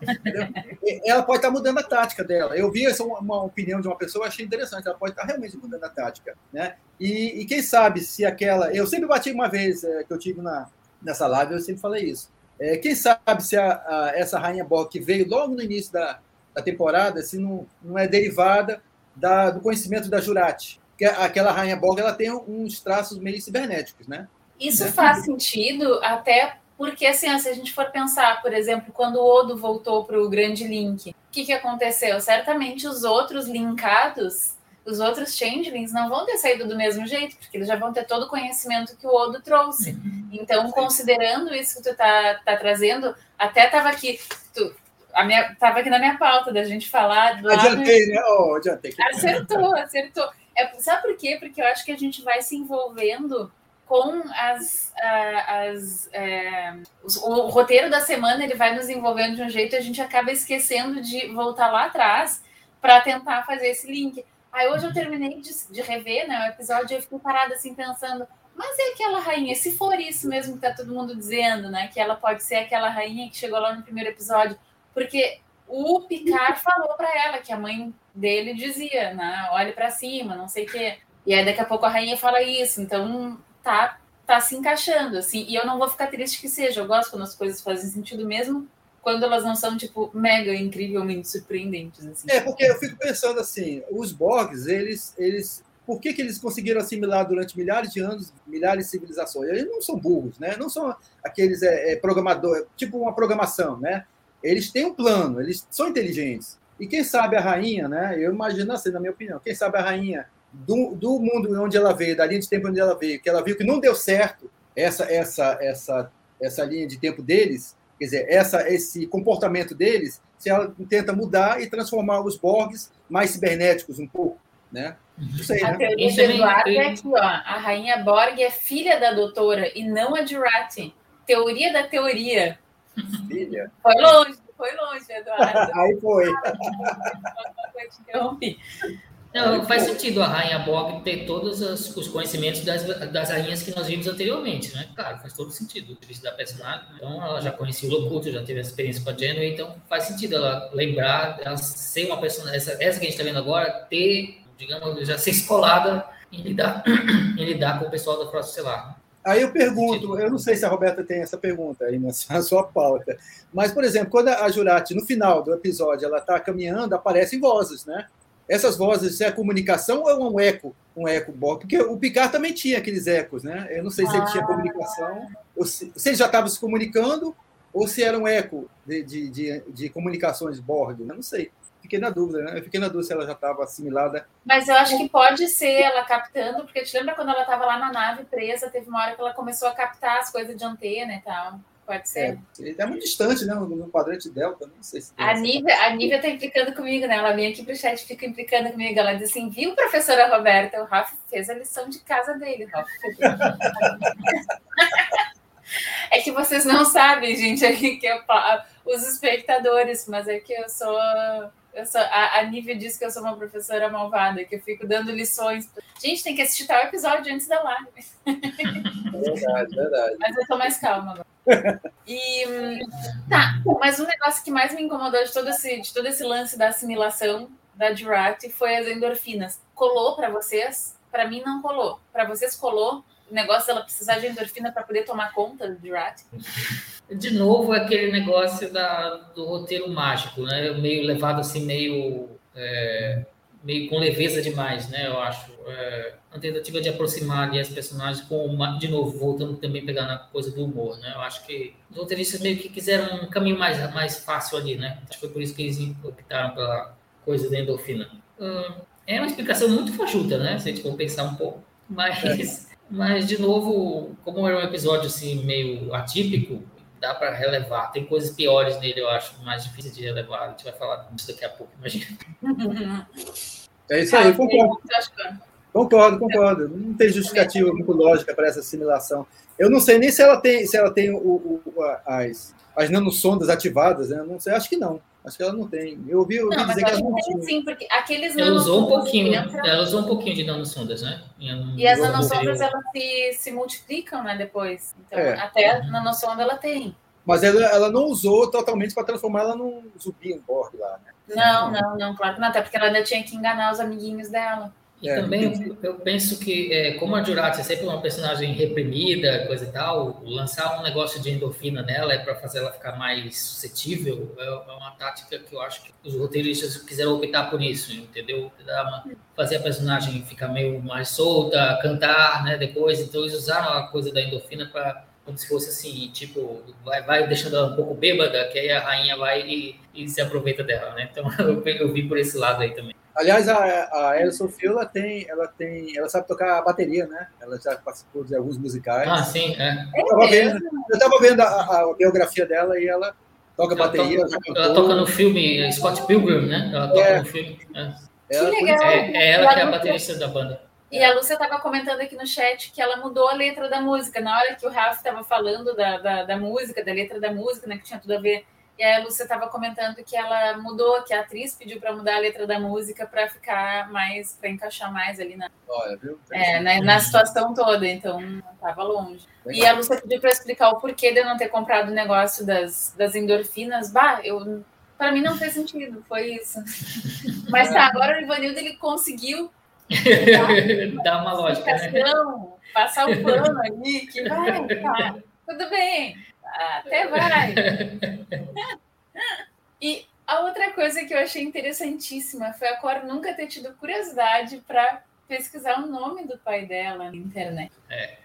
E Ela pode estar mudando a tática dela. Eu vi essa uma, uma opinião de uma pessoa, achei interessante. Ela pode estar realmente mudando a tática, né? E, e quem sabe se aquela, eu sempre bati uma vez é, que eu tive na nessa live, eu sempre falei isso. É, quem sabe se a, a, essa rainha Borg que veio logo no início da, da temporada, se não, não é derivada da, do conhecimento da Jurati. que aquela rainha Borg ela tem uns traços meio cibernéticos, né? Isso Né? faz sentido até porque, assim, se a gente for pensar, por exemplo, quando o Odo voltou para o Grande Link, o que, que aconteceu? Certamente os outros linkados, os outros changelings, não vão ter saído do mesmo jeito, porque eles já vão ter todo o conhecimento que o Odo trouxe. Então, considerando isso que tu tá, tá trazendo, até tava aqui, tu, a minha, tava aqui na minha pauta da gente falar do Adiantei, né? Oh, adiantei. Acertou, acertou. É, sabe por quê? Porque eu acho que a gente vai se envolvendo com as, a- as é, o roteiro da semana ele vai nos envolvendo de um jeito e a gente acaba esquecendo de voltar lá atrás para tentar fazer esse link. Aí hoje eu terminei de, de rever né, o episódio e eu fiquei parada assim pensando, mas é aquela rainha, se for isso mesmo que tá todo mundo dizendo, né? Que ela pode ser aquela rainha que chegou lá no primeiro episódio, porque o Picard falou para ela que a mãe dele dizia, né? Olhe para cima, não sei o quê. E aí daqui a pouco a rainha fala isso, então tá tá se encaixando assim. E eu não vou ficar triste que seja. Eu gosto quando as coisas fazem sentido mesmo quando elas não são tipo mega incrivelmente surpreendentes assim. É, porque eu fico pensando assim, os Borgs, eles, eles, por que, que eles conseguiram assimilar durante milhares de anos, milhares de civilizações? Eles não são burros, né? Não são aqueles é, é, tipo uma programação, né? Eles têm um plano, eles são inteligentes. E quem sabe a rainha, né? Eu imagino assim, na minha opinião, quem sabe a rainha do, do mundo onde ela veio, da linha de tempo onde ela veio, que ela viu que não deu certo essa essa essa essa linha de tempo deles, quer dizer, essa esse comportamento deles, se ela tenta mudar e transformar os Borgs mais cibernéticos um pouco, né? Sei, A né? teoria Isso do Eduardo é eu- aqui, ó. A rainha Borg é filha da doutora e não a de Rat. Teoria da teoria. Filha. Foi longe, foi longe, Eduardo. [LAUGHS] Aí foi. [LAUGHS] Eu te interrompi. Não, faz sentido a Rainha Borg ter todos os, os conhecimentos das, das rainhas que nós vimos anteriormente, né? Claro, faz todo sentido o da personagem. Então, ela já conhecia o Locuto, já teve essa experiência com a Janeway, então faz sentido ela lembrar, ela ser uma personagem, essa, essa que a gente está vendo agora, ter, digamos, já ser escolada em lidar, [CLEARS THROAT] em lidar com o pessoal da Frota Estelar. Aí eu pergunto, eu não sei se a Roberta tem essa pergunta aí [LAUGHS] na na sua pauta, mas, por exemplo, quando a Jurati, no final do episódio, ela está caminhando, aparecem vozes, né? Essas vozes, se é comunicação ou é um eco, um eco Borg? Porque o Picard também tinha aqueles ecos, né? Eu não sei se ele tinha comunicação, ou se, se ele já estava se comunicando, ou se era um eco de, de, de, de comunicações Borg, eu não sei. Fiquei na dúvida, né? Eu fiquei na dúvida se ela já estava assimilada. Mas eu acho que pode ser ela captando, porque te lembra quando ela estava lá na nave presa, teve uma hora que ela começou a captar as coisas de antena e tal. Pode ser. É, ele é muito distante, né? No, quadrante Delta, não sei se A Nívia, a Nívia tá implicando comigo, né? Ela vem aqui pro chat e fica implicando comigo. Ela diz assim: viu, professora Roberta? O Rafa fez a lição de casa dele. Rafa. [LAUGHS] É que vocês não sabem, gente, aqui que eu, os espectadores, mas é que eu sou. Eu sou a, a Nívia diz que eu sou uma professora malvada, que eu fico dando lições. Gente, tem que assistir tal episódio antes da live. [LAUGHS] Verdade, verdade. Mas eu tô mais calma agora. E tá, mas o negócio que mais me incomodou de todo esse, de todo esse lance da assimilação da Durat foi as endorfinas. Colou para vocês? Para mim não colou. Para vocês colou? O negócio dela precisar de endorfina para poder tomar conta do Durat? De novo, aquele negócio da, do roteiro mágico, né? Meio levado assim, meio, é, meio com leveza demais, né? Eu acho. É, a tentativa de aproximar ali as personagens com, uma- de novo, voltando também a pegar na coisa do humor, né? Eu acho que os roteiristas meio que quiseram um caminho mais, mais fácil ali, né? Acho que foi por isso que eles optaram pela coisa da endorfina. Hum, é uma explicação muito fajuta, né? Se a gente for pensar um pouco. Mas, mas de novo, como era um episódio assim meio atípico, dá para relevar. Tem coisas piores nele, eu acho, mais difíceis de relevar. A gente vai falar disso daqui a pouco, imagina. É isso aí, concordo. Concordo, concordo. Não tem justificativa muito lógica para essa assimilação. Eu não sei nem se ela tem, se ela tem o, o- as, as nanosondas ativadas, né? Não sei, acho que não. Acho que ela não tem. Eu ouvi, eu ouvi Não, dizer eu que acho ela não que tem tinha. sim, porque aqueles Ela usou um pouquinho, entram- ela usou um pouquinho de nanosondas, né? Em- E as no nanosondas, elas se, se multiplicam, né, depois. Então, É. até a nanosonda ela tem. Mas ela, ela não usou totalmente para transformar ela num zumbi, um Borg lá, né? Não, não, não, claro que não. Até porque ela ainda tinha que enganar os amiguinhos dela. E É, também eu, eu penso que, é, como a Jurati é sempre uma personagem reprimida, coisa e tal, lançar um negócio de endorfina nela é para fazer ela ficar mais suscetível, é, é uma tática que eu acho que os roteiristas quiseram optar por isso, entendeu? Uma- fazer a personagem ficar meio mais solta, cantar, né, depois. Então eles usaram a coisa da endorfina para como se fosse assim, tipo, vai, vai deixando ela um pouco bêbada, que aí a rainha vai e, e se aproveita dela, né? Então [LAUGHS] eu, eu vi por esse lado aí também. Aliás, a, a Alison Field, ela tem, ela tem, ela sabe tocar a bateria, né? Ela já participou de alguns musicais. Ah, sim, é. eu estava vendo, eu tava vendo a, a- a biografia dela e ela toca Ela bateria. toca, ela toca no filme Scott Pilgrim, né? Ela toca É. no filme. É. Ela- Que legal. É, é ela a que é a baterista da banda. E a Lúcia estava comentando aqui no chat que ela mudou a letra da música. Na hora que o Ralph estava falando da, da, da música, da letra da música, né, que tinha tudo a ver. E aí a Lúcia estava comentando que ela mudou, que a atriz pediu para mudar a letra da música para ficar mais, para encaixar mais ali na, Olha, viu? é, na, na situação toda. Então, estava longe. E a Lúcia pediu para explicar o porquê de eu não ter comprado o negócio das, das endorfinas. Bah, eu. Para mim não fez sentido, foi isso. [LAUGHS] Mas tá, agora o Ivanildo ele conseguiu [LAUGHS] Dá uma lógica, né? passar o pano ali, que vai, tá, tudo bem, até vai. [LAUGHS] A outra coisa que eu achei interessantíssima foi a Cor nunca ter tido curiosidade para pesquisar o nome do pai dela na internet.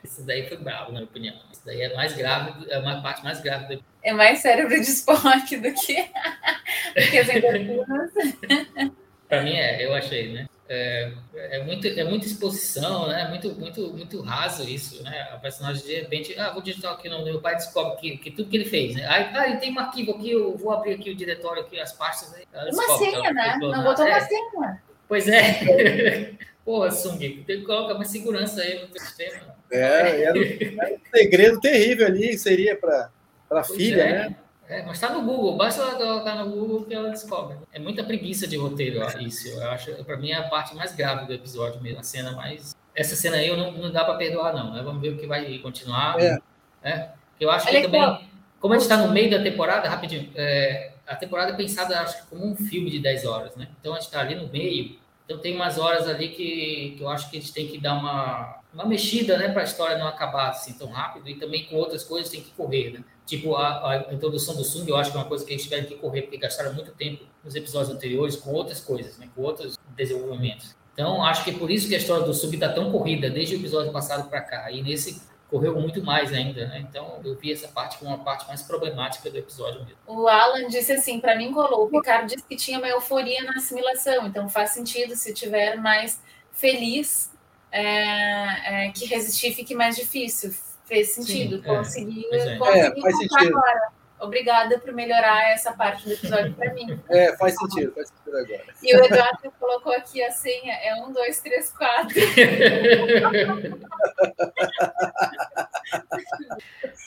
Isso daí foi bravo, na minha opinião. Isso daí é mais grave, é uma parte mais grave do É mais cérebro de Spock do que, [LAUGHS] do que as. [LAUGHS] Para mim é, eu achei, né? É, é, muito, é muita exposição, né? Muito, muito, muito raso isso, né? A personagem de repente, ah, vou digitar aqui no meu pai descobre que, que tudo que ele fez, né? Aí, ah, ele tem um arquivo aqui, eu vou abrir aqui o diretório aqui, as pastas. Ela Uma descobre senha, né? Não botou uma É, senha. Pois é. [LAUGHS] Porra, Sung, tem que colocar mais segurança aí no teu sistema. É, era, era um segredo terrível ali, seria para a filha, é. né? É, mas tá no Google, basta ela colocar no Google que ela descobre. É muita preguiça de roteiro, isso. Eu acho, para mim, é a parte mais grave do episódio mesmo, a cena mais. Essa cena aí eu não, não dá para perdoar, não. né? Vamos ver o que vai continuar. É. né? Eu acho que também. Como a gente está no meio da temporada, rapidinho, é, a temporada é pensada, acho que como um filme de 10 horas, né? Então a gente está ali no meio, então tem umas horas ali que, que eu acho que a gente tem que dar uma, uma mexida, né, para a história não acabar assim tão rápido e também com outras coisas tem que correr, né? Tipo a, a introdução do Sung, eu acho que é uma coisa que eles tiveram que correr porque gastaram muito tempo nos episódios anteriores com outras coisas, né, com outros desenvolvimentos. Então acho que é por isso que a história do Sung está tão corrida desde o episódio passado para cá e nesse correu muito mais ainda, né? Então eu vi essa parte como uma parte mais problemática do episódio mesmo. O Alan disse assim, para mim colou. O Picard disse que tinha uma euforia na assimilação, então faz sentido se tiver mais feliz é, é, que resistir fique mais difícil. Fez sentido, Sim, é. conseguiu, Pois é. consegui É, sentido. agora. Obrigada por melhorar essa parte do episódio para mim. É, faz sentido, faz sentido agora. E o Eduardo colocou aqui a senha, é um, dois, três, quatro.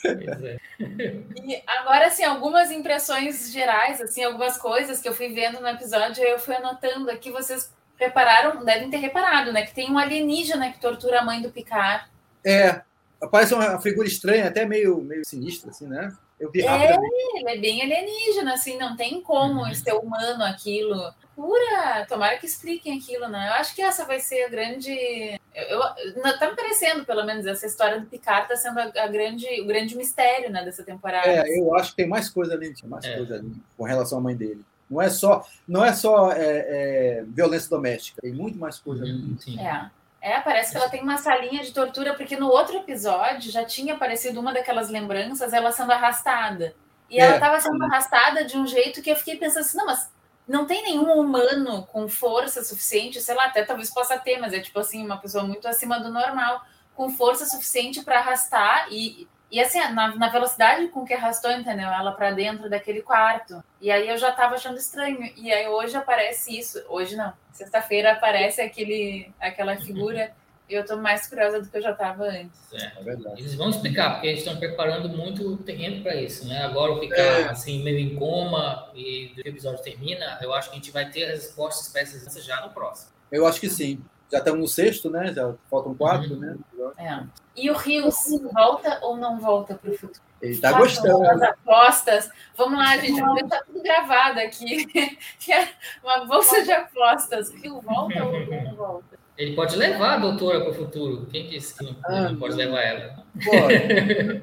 Pois é. E agora, assim, algumas impressões gerais, assim, algumas coisas que eu fui vendo no episódio, eu fui anotando aqui, vocês repararam, devem ter reparado, né? Que tem um alienígena que tortura a mãe do Picard. É, parece uma figura estranha, até meio, meio sinistra, assim, né? Eu vi É, ele é bem alienígena, assim, não tem como Uhum. ser humano aquilo. Pura, tomara que expliquem aquilo, né? Eu acho que essa vai ser a grande. Eu, eu- tá me parecendo, pelo menos, essa história do Picard tá sendo a, a grande, o grande mistério, né, dessa temporada. É, eu acho que tem mais coisa ali, tem mais É. coisa ali com relação à mãe dele. Não é só, não é só é, é, violência doméstica, tem muito mais coisa ali. Uhum, Sim. É. É, parece que ela tem uma salinha de tortura, porque no outro episódio já tinha aparecido uma daquelas lembranças, ela sendo arrastada. E É, ela estava sendo arrastada de um jeito que eu fiquei pensando assim, não, mas não tem nenhum humano com força suficiente, sei lá, até talvez possa ter, mas é tipo assim, uma pessoa muito acima do normal, com força suficiente para arrastar e, e assim, na, na velocidade com que arrastou, entendeu? Ela para dentro daquele quarto. E aí eu já estava achando estranho. E aí hoje aparece isso. Hoje não. Sexta-feira aparece aquele, aquela figura. E eu tô mais curiosa do que eu já estava antes. É. É verdade. Eles vão explicar, porque eles estão preparando muito terreno para isso, né? Agora ficar É. assim, meio em coma e o episódio termina, eu acho que a gente vai ter as respostas para essas já no próximo. Eu acho que sim. Já estamos no sexto, né? Já faltam quatro, né? É. E o Rios volta ou não volta para o futuro? Ele está gostando. As apostas. Vamos lá, gente. Deixar tudo gravado aqui. [LAUGHS] É uma bolsa de apostas. Rio volta ou não volta? Ele pode levar a doutora para o futuro. Quem disse que não, ah, não pode levar ela? Pode.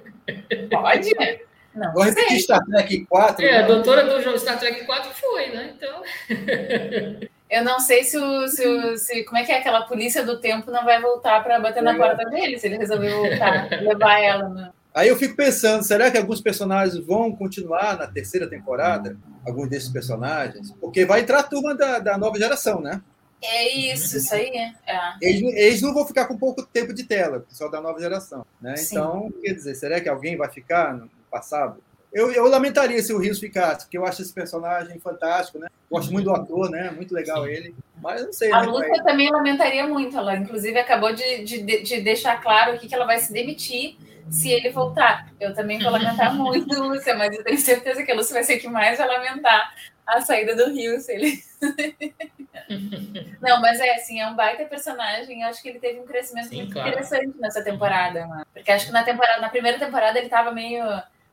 [LAUGHS] pode? Não, Vou repetir Star Trek 4. É, né? a doutora do Star Trek 4 foi, né? Então. [LAUGHS] Eu não sei se, o, se, o, se como é que é aquela polícia do tempo não vai voltar para bater na porta dele, se ele resolver voltar, [LAUGHS] levar ela. Né? Aí eu fico pensando, será que alguns personagens vão continuar na terceira temporada? Alguns desses personagens? Porque vai entrar a turma da, da nova geração, né? É isso, isso aí. É. Eles, eles, não vão ficar com pouco tempo de tela, pessoal da nova geração. Né? Então, quer dizer, será que alguém vai ficar no passado? Eu, eu lamentaria se o Rios ficasse, porque eu acho esse personagem fantástico, né? Gosto muito do ator, né? Muito legal ele. Mas não sei. A né, Lúcia também lamentaria muito. Ela, inclusive, acabou de, de, de deixar claro aqui que ela vai se demitir se ele voltar. Eu também vou lamentar [LAUGHS] muito, Lúcia, mas eu tenho certeza que a Lúcia vai ser que mais vai lamentar a saída do Rio, se ele. [LAUGHS] não, mas é assim, é um baita personagem. Eu acho que ele teve um crescimento Sim, muito claro. interessante nessa temporada, né? Porque acho que na temporada, na primeira temporada ele tava meio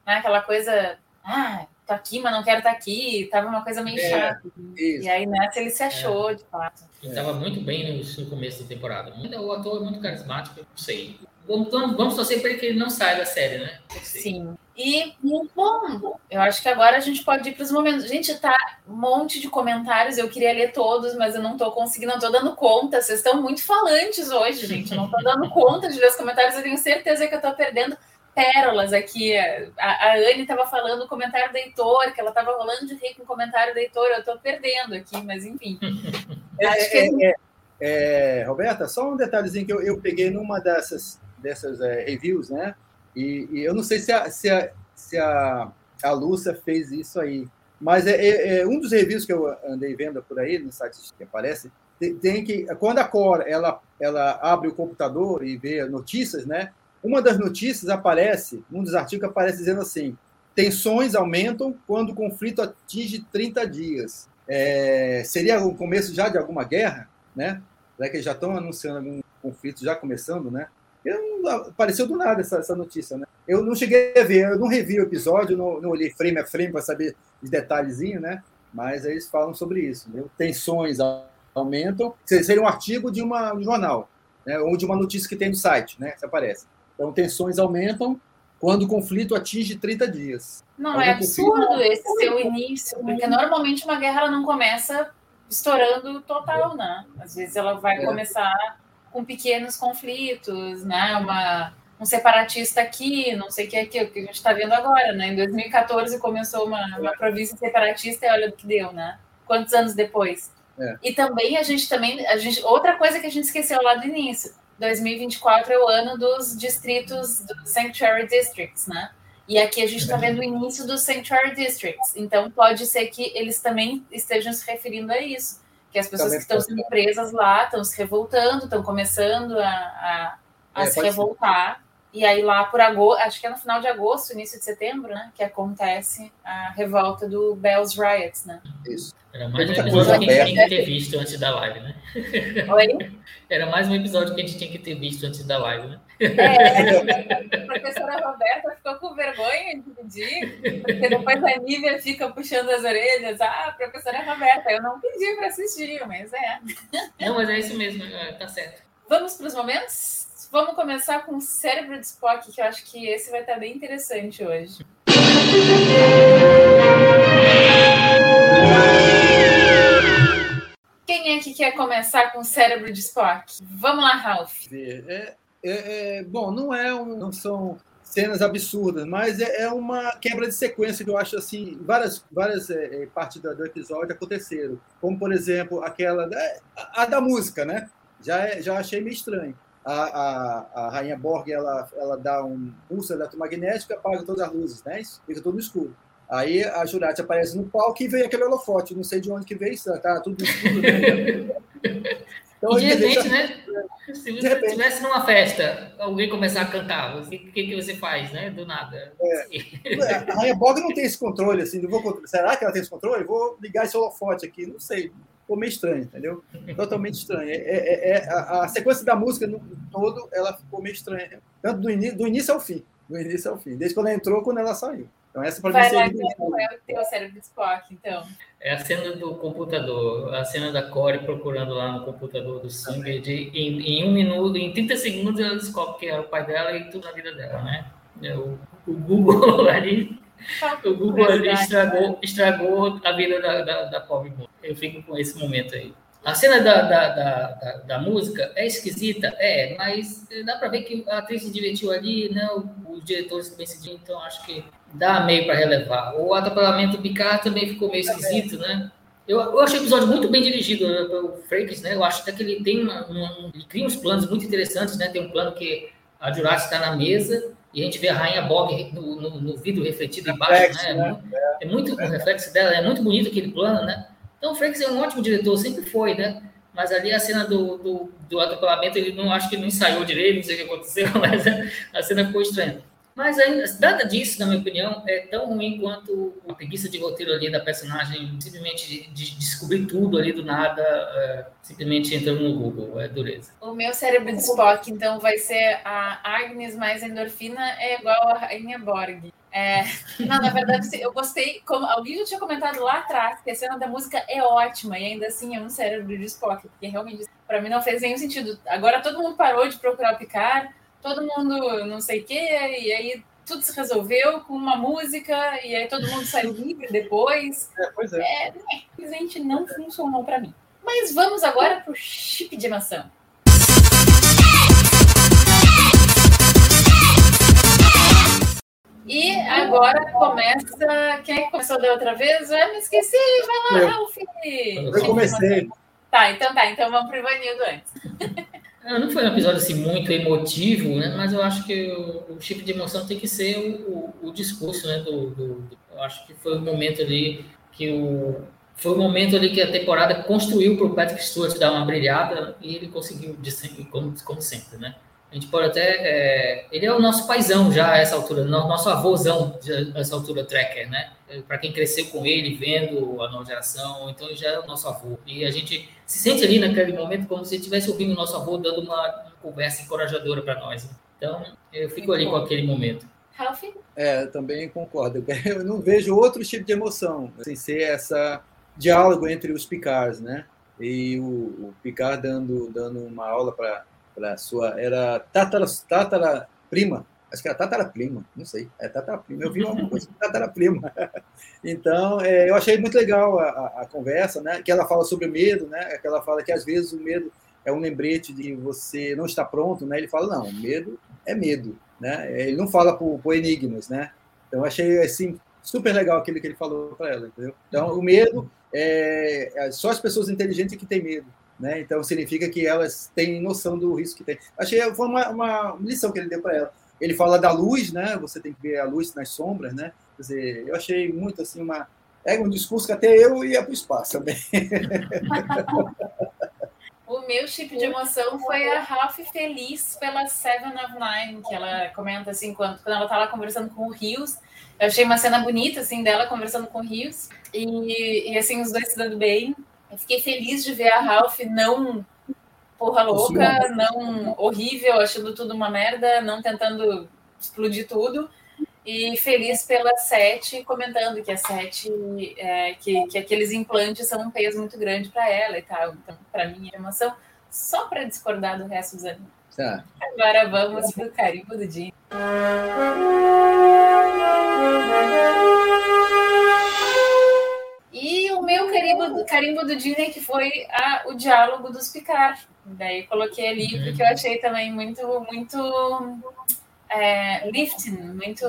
né, aquela coisa, ah, tô aqui, mas não quero estar tá aqui, tava uma coisa meio é, chata. Isso. E aí nessa ele se achou, é. de fato. Ele tava muito bem no, começo da temporada. O ator é muito carismático, não sei. Vamos, vamos torcer para que ele não saia da série, né? Sim. E, bom, eu acho que agora a gente pode ir para os momentos. Gente, tá um monte de comentários, eu queria ler todos, mas eu não estou conseguindo, não estou dando conta. Vocês estão muito falantes hoje, gente. Eu não estou dando [LAUGHS] conta de ler os comentários, eu tenho certeza que eu estou perdendo pérolas aqui. A, a Anne estava falando o comentário do Heitor, que ela estava rolando de rir com o comentário do Heitor. Eu estou perdendo aqui, mas enfim. [LAUGHS] É, Acho que... é, é, é, Roberta, só um detalhezinho que eu, eu peguei numa dessas, dessas é, reviews, né? E, e, eu não sei se a, se a, se a, a Lúcia fez isso aí, mas é, é, é, um dos reviews que eu andei vendo por aí, no site que aparece, tem, tem que, quando a Cora ela, ela abre o computador e vê notícias, né? Uma das notícias aparece, um dos artigos aparece dizendo assim: tensões aumentam quando o conflito atinge 30 dias. É, seria o começo já de alguma guerra, né? Será que já estão anunciando algum conflito já começando, né? Eu, apareceu do nada essa, essa, notícia, né? Eu não cheguei a ver, eu não revi o episódio, não, não olhei frame a frame para saber os detalhezinhos, né? Mas eles falam sobre isso. Né? Tensões aumentam. Seria um artigo de uma, um jornal, né? ou de uma notícia que tem no site, né? Que aparece. Então, tensões aumentam quando o conflito atinge 30 dias. Não, Algum é absurdo conflito... esse seu início, porque normalmente uma guerra ela não começa estourando total, né? Às vezes ela vai é. começar com pequenos conflitos, né? Uma, um separatista aqui, não sei o que é aquilo que a gente está vendo agora, né? Em 2014 começou uma, uma província separatista e olha o que deu, né? Quantos anos depois? É. E também a gente também a gente outra coisa que a gente esqueceu lá do início 2024 é o ano dos distritos, dos Sanctuary Districts, né? E aqui a gente está vendo o início dos Sanctuary Districts. Então, pode ser que eles também estejam se referindo a isso. Que as pessoas também que estão sendo presas lá estão se revoltando, estão começando a, a, a é, se revoltar. Ser. E aí, lá por agosto, acho que é no final de agosto, início de setembro, né? Que acontece a revolta do Bells Riots, né? Isso. Era mais um episódio que a gente tinha que ter visto antes da live, né? Oi? [LAUGHS] Era mais um episódio que a gente tinha que ter visto antes da live, né? É, a professora Roberta ficou com vergonha de pedir, porque depois a Nívia fica puxando as orelhas. Ah, professora Roberta, eu não pedi para assistir, mas é. Não, mas é isso mesmo, é, tá certo. Vamos para os momentos? Vamos começar com o cérebro de Spock, que eu acho que esse vai estar bem interessante hoje. Quem é que quer começar com o cérebro de Spock? Vamos lá, Ralph. É, é, é, bom, não é um, não são cenas absurdas, mas é, é, uma quebra de sequência que eu acho assim, várias, várias é, é, partes do, episódio aconteceram. Como, por exemplo, aquela a, a da música, né? Já, já achei meio estranho. A, a, a, rainha Borg ela, ela dá um pulso eletromagnético e apaga todas as luzes, né? Fica tudo escuro. Aí a Jurati aparece no palco e vem aquele holofote. Não sei de onde que veio isso, tá tudo escuro. Né? [LAUGHS] Então, e de repente, né? Se você estivesse numa festa, alguém começar a cantar, o que, que você faz, né? Do nada. É. A Rainha Bog não tem esse controle, assim. Não vou, será que ela tem esse controle? Vou ligar esse holofote aqui, não sei. Ficou meio estranho, entendeu? Totalmente estranho. É, é, é a, a, sequência da música no todo, ela ficou meio estranha. Tanto do, in, do início ao fim. Do início ao fim. Desde quando ela entrou, quando ela saiu. Então, essa para Vai mim lá, seria. então, qual é o teu cérebro de Spock, então. É a cena do computador, a cena da Core procurando lá no computador do Singer. De, em, em um minuto, em 30 segundos, ela descobre que era o pai dela e tudo na vida dela, né? É, O, o Google [LAUGHS] ali, o Google ali estragou, estragou a vida da, da, da pobre moça. Eu fico com esse momento aí. A cena da, da, da, da, música é esquisita, é, mas dá pra ver que a atriz se divertiu ali, né? Os diretores também se divertiram, então acho que dá meio para relevar. O atropelamento do Picard também ficou meio esquisito, né? Eu, eu achei o episódio muito bem dirigido né, pelo Frakes, né? Eu acho até que ele tem uma, uma- ele cria uns planos muito interessantes, né? Tem um plano que a Jurassic está na mesa e a gente vê a Rainha Bog no, no, no vidro refletido embaixo, Reflexo, né? né? É muito, é muito o reflexo dela, é muito bonito aquele plano, né? Então o Frakes é um ótimo diretor, sempre foi, né? Mas ali a cena do, do, do atropelamento, ele não acho que não ensaiou direito, não sei o que aconteceu, [LAUGHS] mas a, a cena ficou estranha. Mas ainda, nada disso, na minha opinião, é tão ruim quanto a preguiça de roteiro ali da personagem, simplesmente de, de descobrir tudo ali do nada, é, simplesmente entrando no Google, é dureza. O meu cérebro de Spock, então, vai ser a Agnes mais endorfina é igual a Rainha Borg. É, não, na verdade, eu gostei. Como alguém já tinha comentado lá atrás que a cena da música é ótima e ainda assim é um cérebro de Spock, porque realmente para mim não fez nenhum sentido. Agora todo mundo parou de procurar o Picard, todo mundo não sei o quê, e aí tudo se resolveu com uma música, e aí todo mundo saiu livre depois. É, pois é. É, simplesmente não funcionou para mim. Mas vamos agora pro chip de maçã. E agora começa. Quem é começou da outra vez? Eu me esqueci. Vai lá. Ralph. Eu comecei. Tá, então tá. Então vamos pro Ivanildo antes. [LAUGHS] Ah, Não foi um episódio assim muito emotivo, né? Mas eu acho que o, o chip de emoção tem que ser o, o, o discurso, né? Do, do- do- eu acho que foi o momento ali que o foi o momento ali que a temporada construiu para o Patrick Stewart dar uma brilhada e ele conseguiu como, como sempre, né? A gente pode até é, ele é o nosso paizão já a essa altura, no- nosso avôzão a essa altura tracker, né? Para quem cresceu com ele, vendo a nova geração, então ele já é o nosso avô. E a gente se sente ali naquele momento como se estivesse ouvindo o nosso avô dando uma, uma conversa encorajadora para nós. né? Então, eu fico ali com aquele momento. Ralph? É, eu também concordo. [LAUGHS] Eu não vejo outro tipo de emoção sem ser essa diálogo entre os Picards, né? E o, o Picard dando, dando uma aula para a sua. Era tatara, tatara prima. Acho que era tatara prima, não sei. É tatara prima. Eu vi alguma [LAUGHS] coisa de tatara prima. Então, é, eu achei muito legal a, a, a conversa, né? Que ela fala sobre o medo, né? Que ela fala que às vezes o medo é um lembrete de você não estar pronto, né? Ele fala, não, medo é medo, né? Ele não fala por, por enigmas, né? Então, eu achei, assim, super legal aquilo que ele falou para ela, entendeu? Então, o medo é, é só as pessoas inteligentes que têm medo, né? Então, significa que elas têm noção do risco que tem. Achei, foi uma, uma lição que ele deu para ela. Ele fala da luz, né? Você tem que ver a luz nas sombras, né? Quer dizer, eu achei muito, assim, uma... É um discurso que até eu ia para o espaço também. [LAUGHS] O meu chip de emoção foi a Ralph feliz pela Seven of Nine, que ela comenta assim, quando, quando ela tá lá conversando com o Rios. Eu achei uma cena bonita, assim, dela conversando com o Rios. E, e assim, os dois se dando bem. Eu fiquei feliz de ver a Ralph não porra louca, não horrível, achando tudo uma merda, não tentando explodir tudo. E feliz pela Sete, comentando que a Sete, é, que, que aqueles implantes são um peso muito grande para ela e tal. Então, para mim, é emoção. Só para discordar do resto dos animes. Tá. Agora vamos pro carimbo do dia. E meu carimbo, carimbo do Disney que foi a, o diálogo dos Picard. Daí coloquei ali porque eu achei também muito, muito é, lifting, muito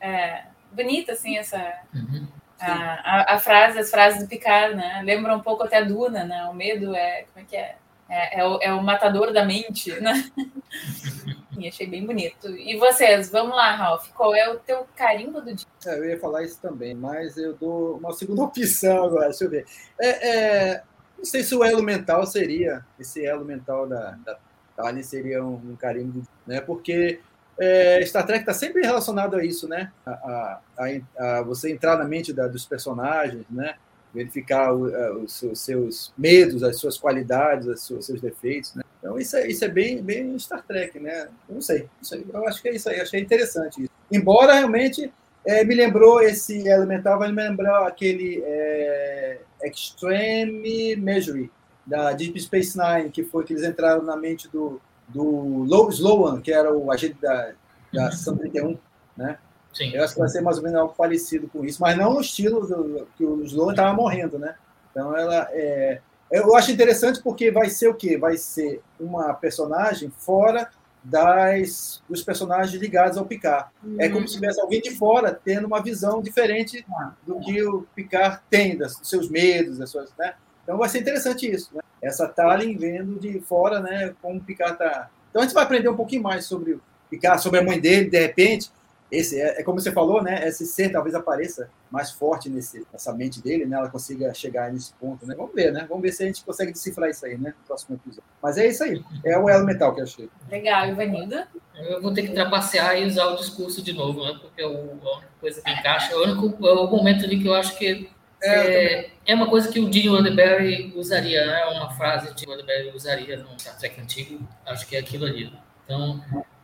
é, bonita assim essa Uhum. a, a, a frase, as frases do Picard, né? Lembra um pouco até a Duna, né? O medo é como é que é? É, é, o, é o matador da mente, né? [LAUGHS] e achei bem bonito. E vocês, vamos lá, Ralph, qual é o teu carimbo do dia? É, eu ia falar isso também, mas eu dou uma segunda [LAUGHS] opção agora, deixa eu ver. É, é, não sei se o elo mental seria, esse elo mental da, da Tali seria um, um carimbo, né? Porque é, Star Trek está sempre relacionado a isso, né? A, a, a, a você entrar na mente da, dos personagens, né? Verificar os seus, seus medos, as suas qualidades, os seus, seus defeitos, né? Então isso é, isso é bem, bem Star Trek, né? Eu não sei, sei, eu acho que é isso aí, achei interessante isso. Embora realmente É, me lembrou esse elemental, vai me lembrar aquele é, Extreme Measure da Deep Space Nine, que foi que eles entraram na mente do, do Low Sloan, que era o agente da, da Sessão 31, né? Sim. Eu acho que vai ser mais ou menos algo parecido com isso, mas não no estilo do, que o Sloan estava morrendo, né? Então ela é, eu acho interessante porque vai ser o quê? Vai ser uma personagem fora das dos personagens ligados ao Picard. É como se tivesse alguém de fora tendo uma visão diferente do que o Picard tem, das, dos seus medos, das suas, né? Então vai ser interessante isso, né? Essa Talin vendo de fora, né, como o Picard tá. Então a gente vai aprender um pouquinho mais sobre o Picard, sobre a mãe dele, de repente, esse é, é, como você falou, né? Esse ser talvez apareça mais forte nesse, nessa mente dele, né? Ela consiga chegar nesse ponto, né? Vamos ver, né? Vamos ver se a gente consegue decifrar isso aí, né? No próximo episódio. Mas é isso aí. É o elemental que eu achei. Legal, Ivanilda. Eu vou ter que trapacear e usar o discurso de novo, né? Porque é a única coisa que encaixa. É o único é o momento ali que eu acho que é, é uma coisa que o Gene Roddenberry usaria, né? Uma frase que o Roddenberry usaria no Star Trek antigo. Acho que é aquilo ali. Então,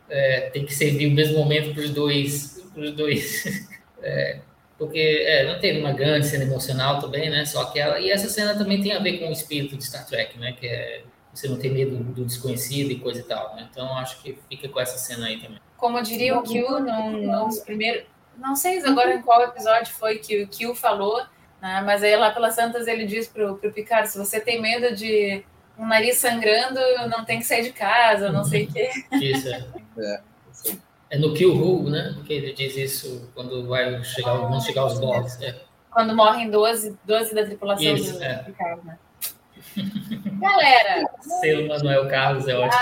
é, tem que servir o mesmo momento para os dois, pros dois. [LAUGHS] É, porque é, não teve uma grande cena emocional também, né? Só que ela, e essa cena também tem a ver com o espírito de Star Trek, né? Que é você não ter medo do desconhecido e coisa e tal. Né? Então acho que fica com essa cena aí também. Como diria o num, nos primeiros, não sei agora em qual episódio foi que o Q falou, né? mas aí lá pelas Santas ele diz pro, pro Picard, se você tem medo de um nariz sangrando, não tem que sair de casa, não sei o quê. Isso, é. É. É no Kill Who, né? Que ele diz isso quando vai chegar, vão chegar os Borgs. É. Quando morrem 12, 12 da tripulação isso, do é. Né? [LAUGHS] Galera! Seu Manuel Carlos é ótimo.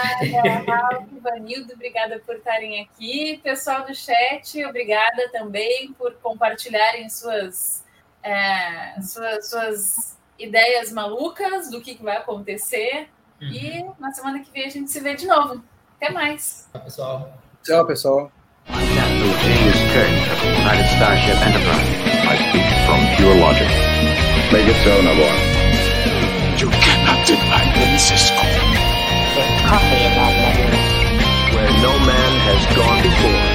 Ah, Vanildo, obrigada por estarem aqui. Pessoal do chat, obrigada também por compartilharem suas, é, suas, suas ideias malucas do que, que vai acontecer. Uhum. E na semana que vem a gente se vê de novo. Até mais. Tchau, pessoal. Tchau, pessoal. Captain James Kirk of United Starship Enterprise. I speak from pure logic. Make it so, Nabor. You cannot deny me, Cisco. There's coffee in that letter. Where no man has gone before.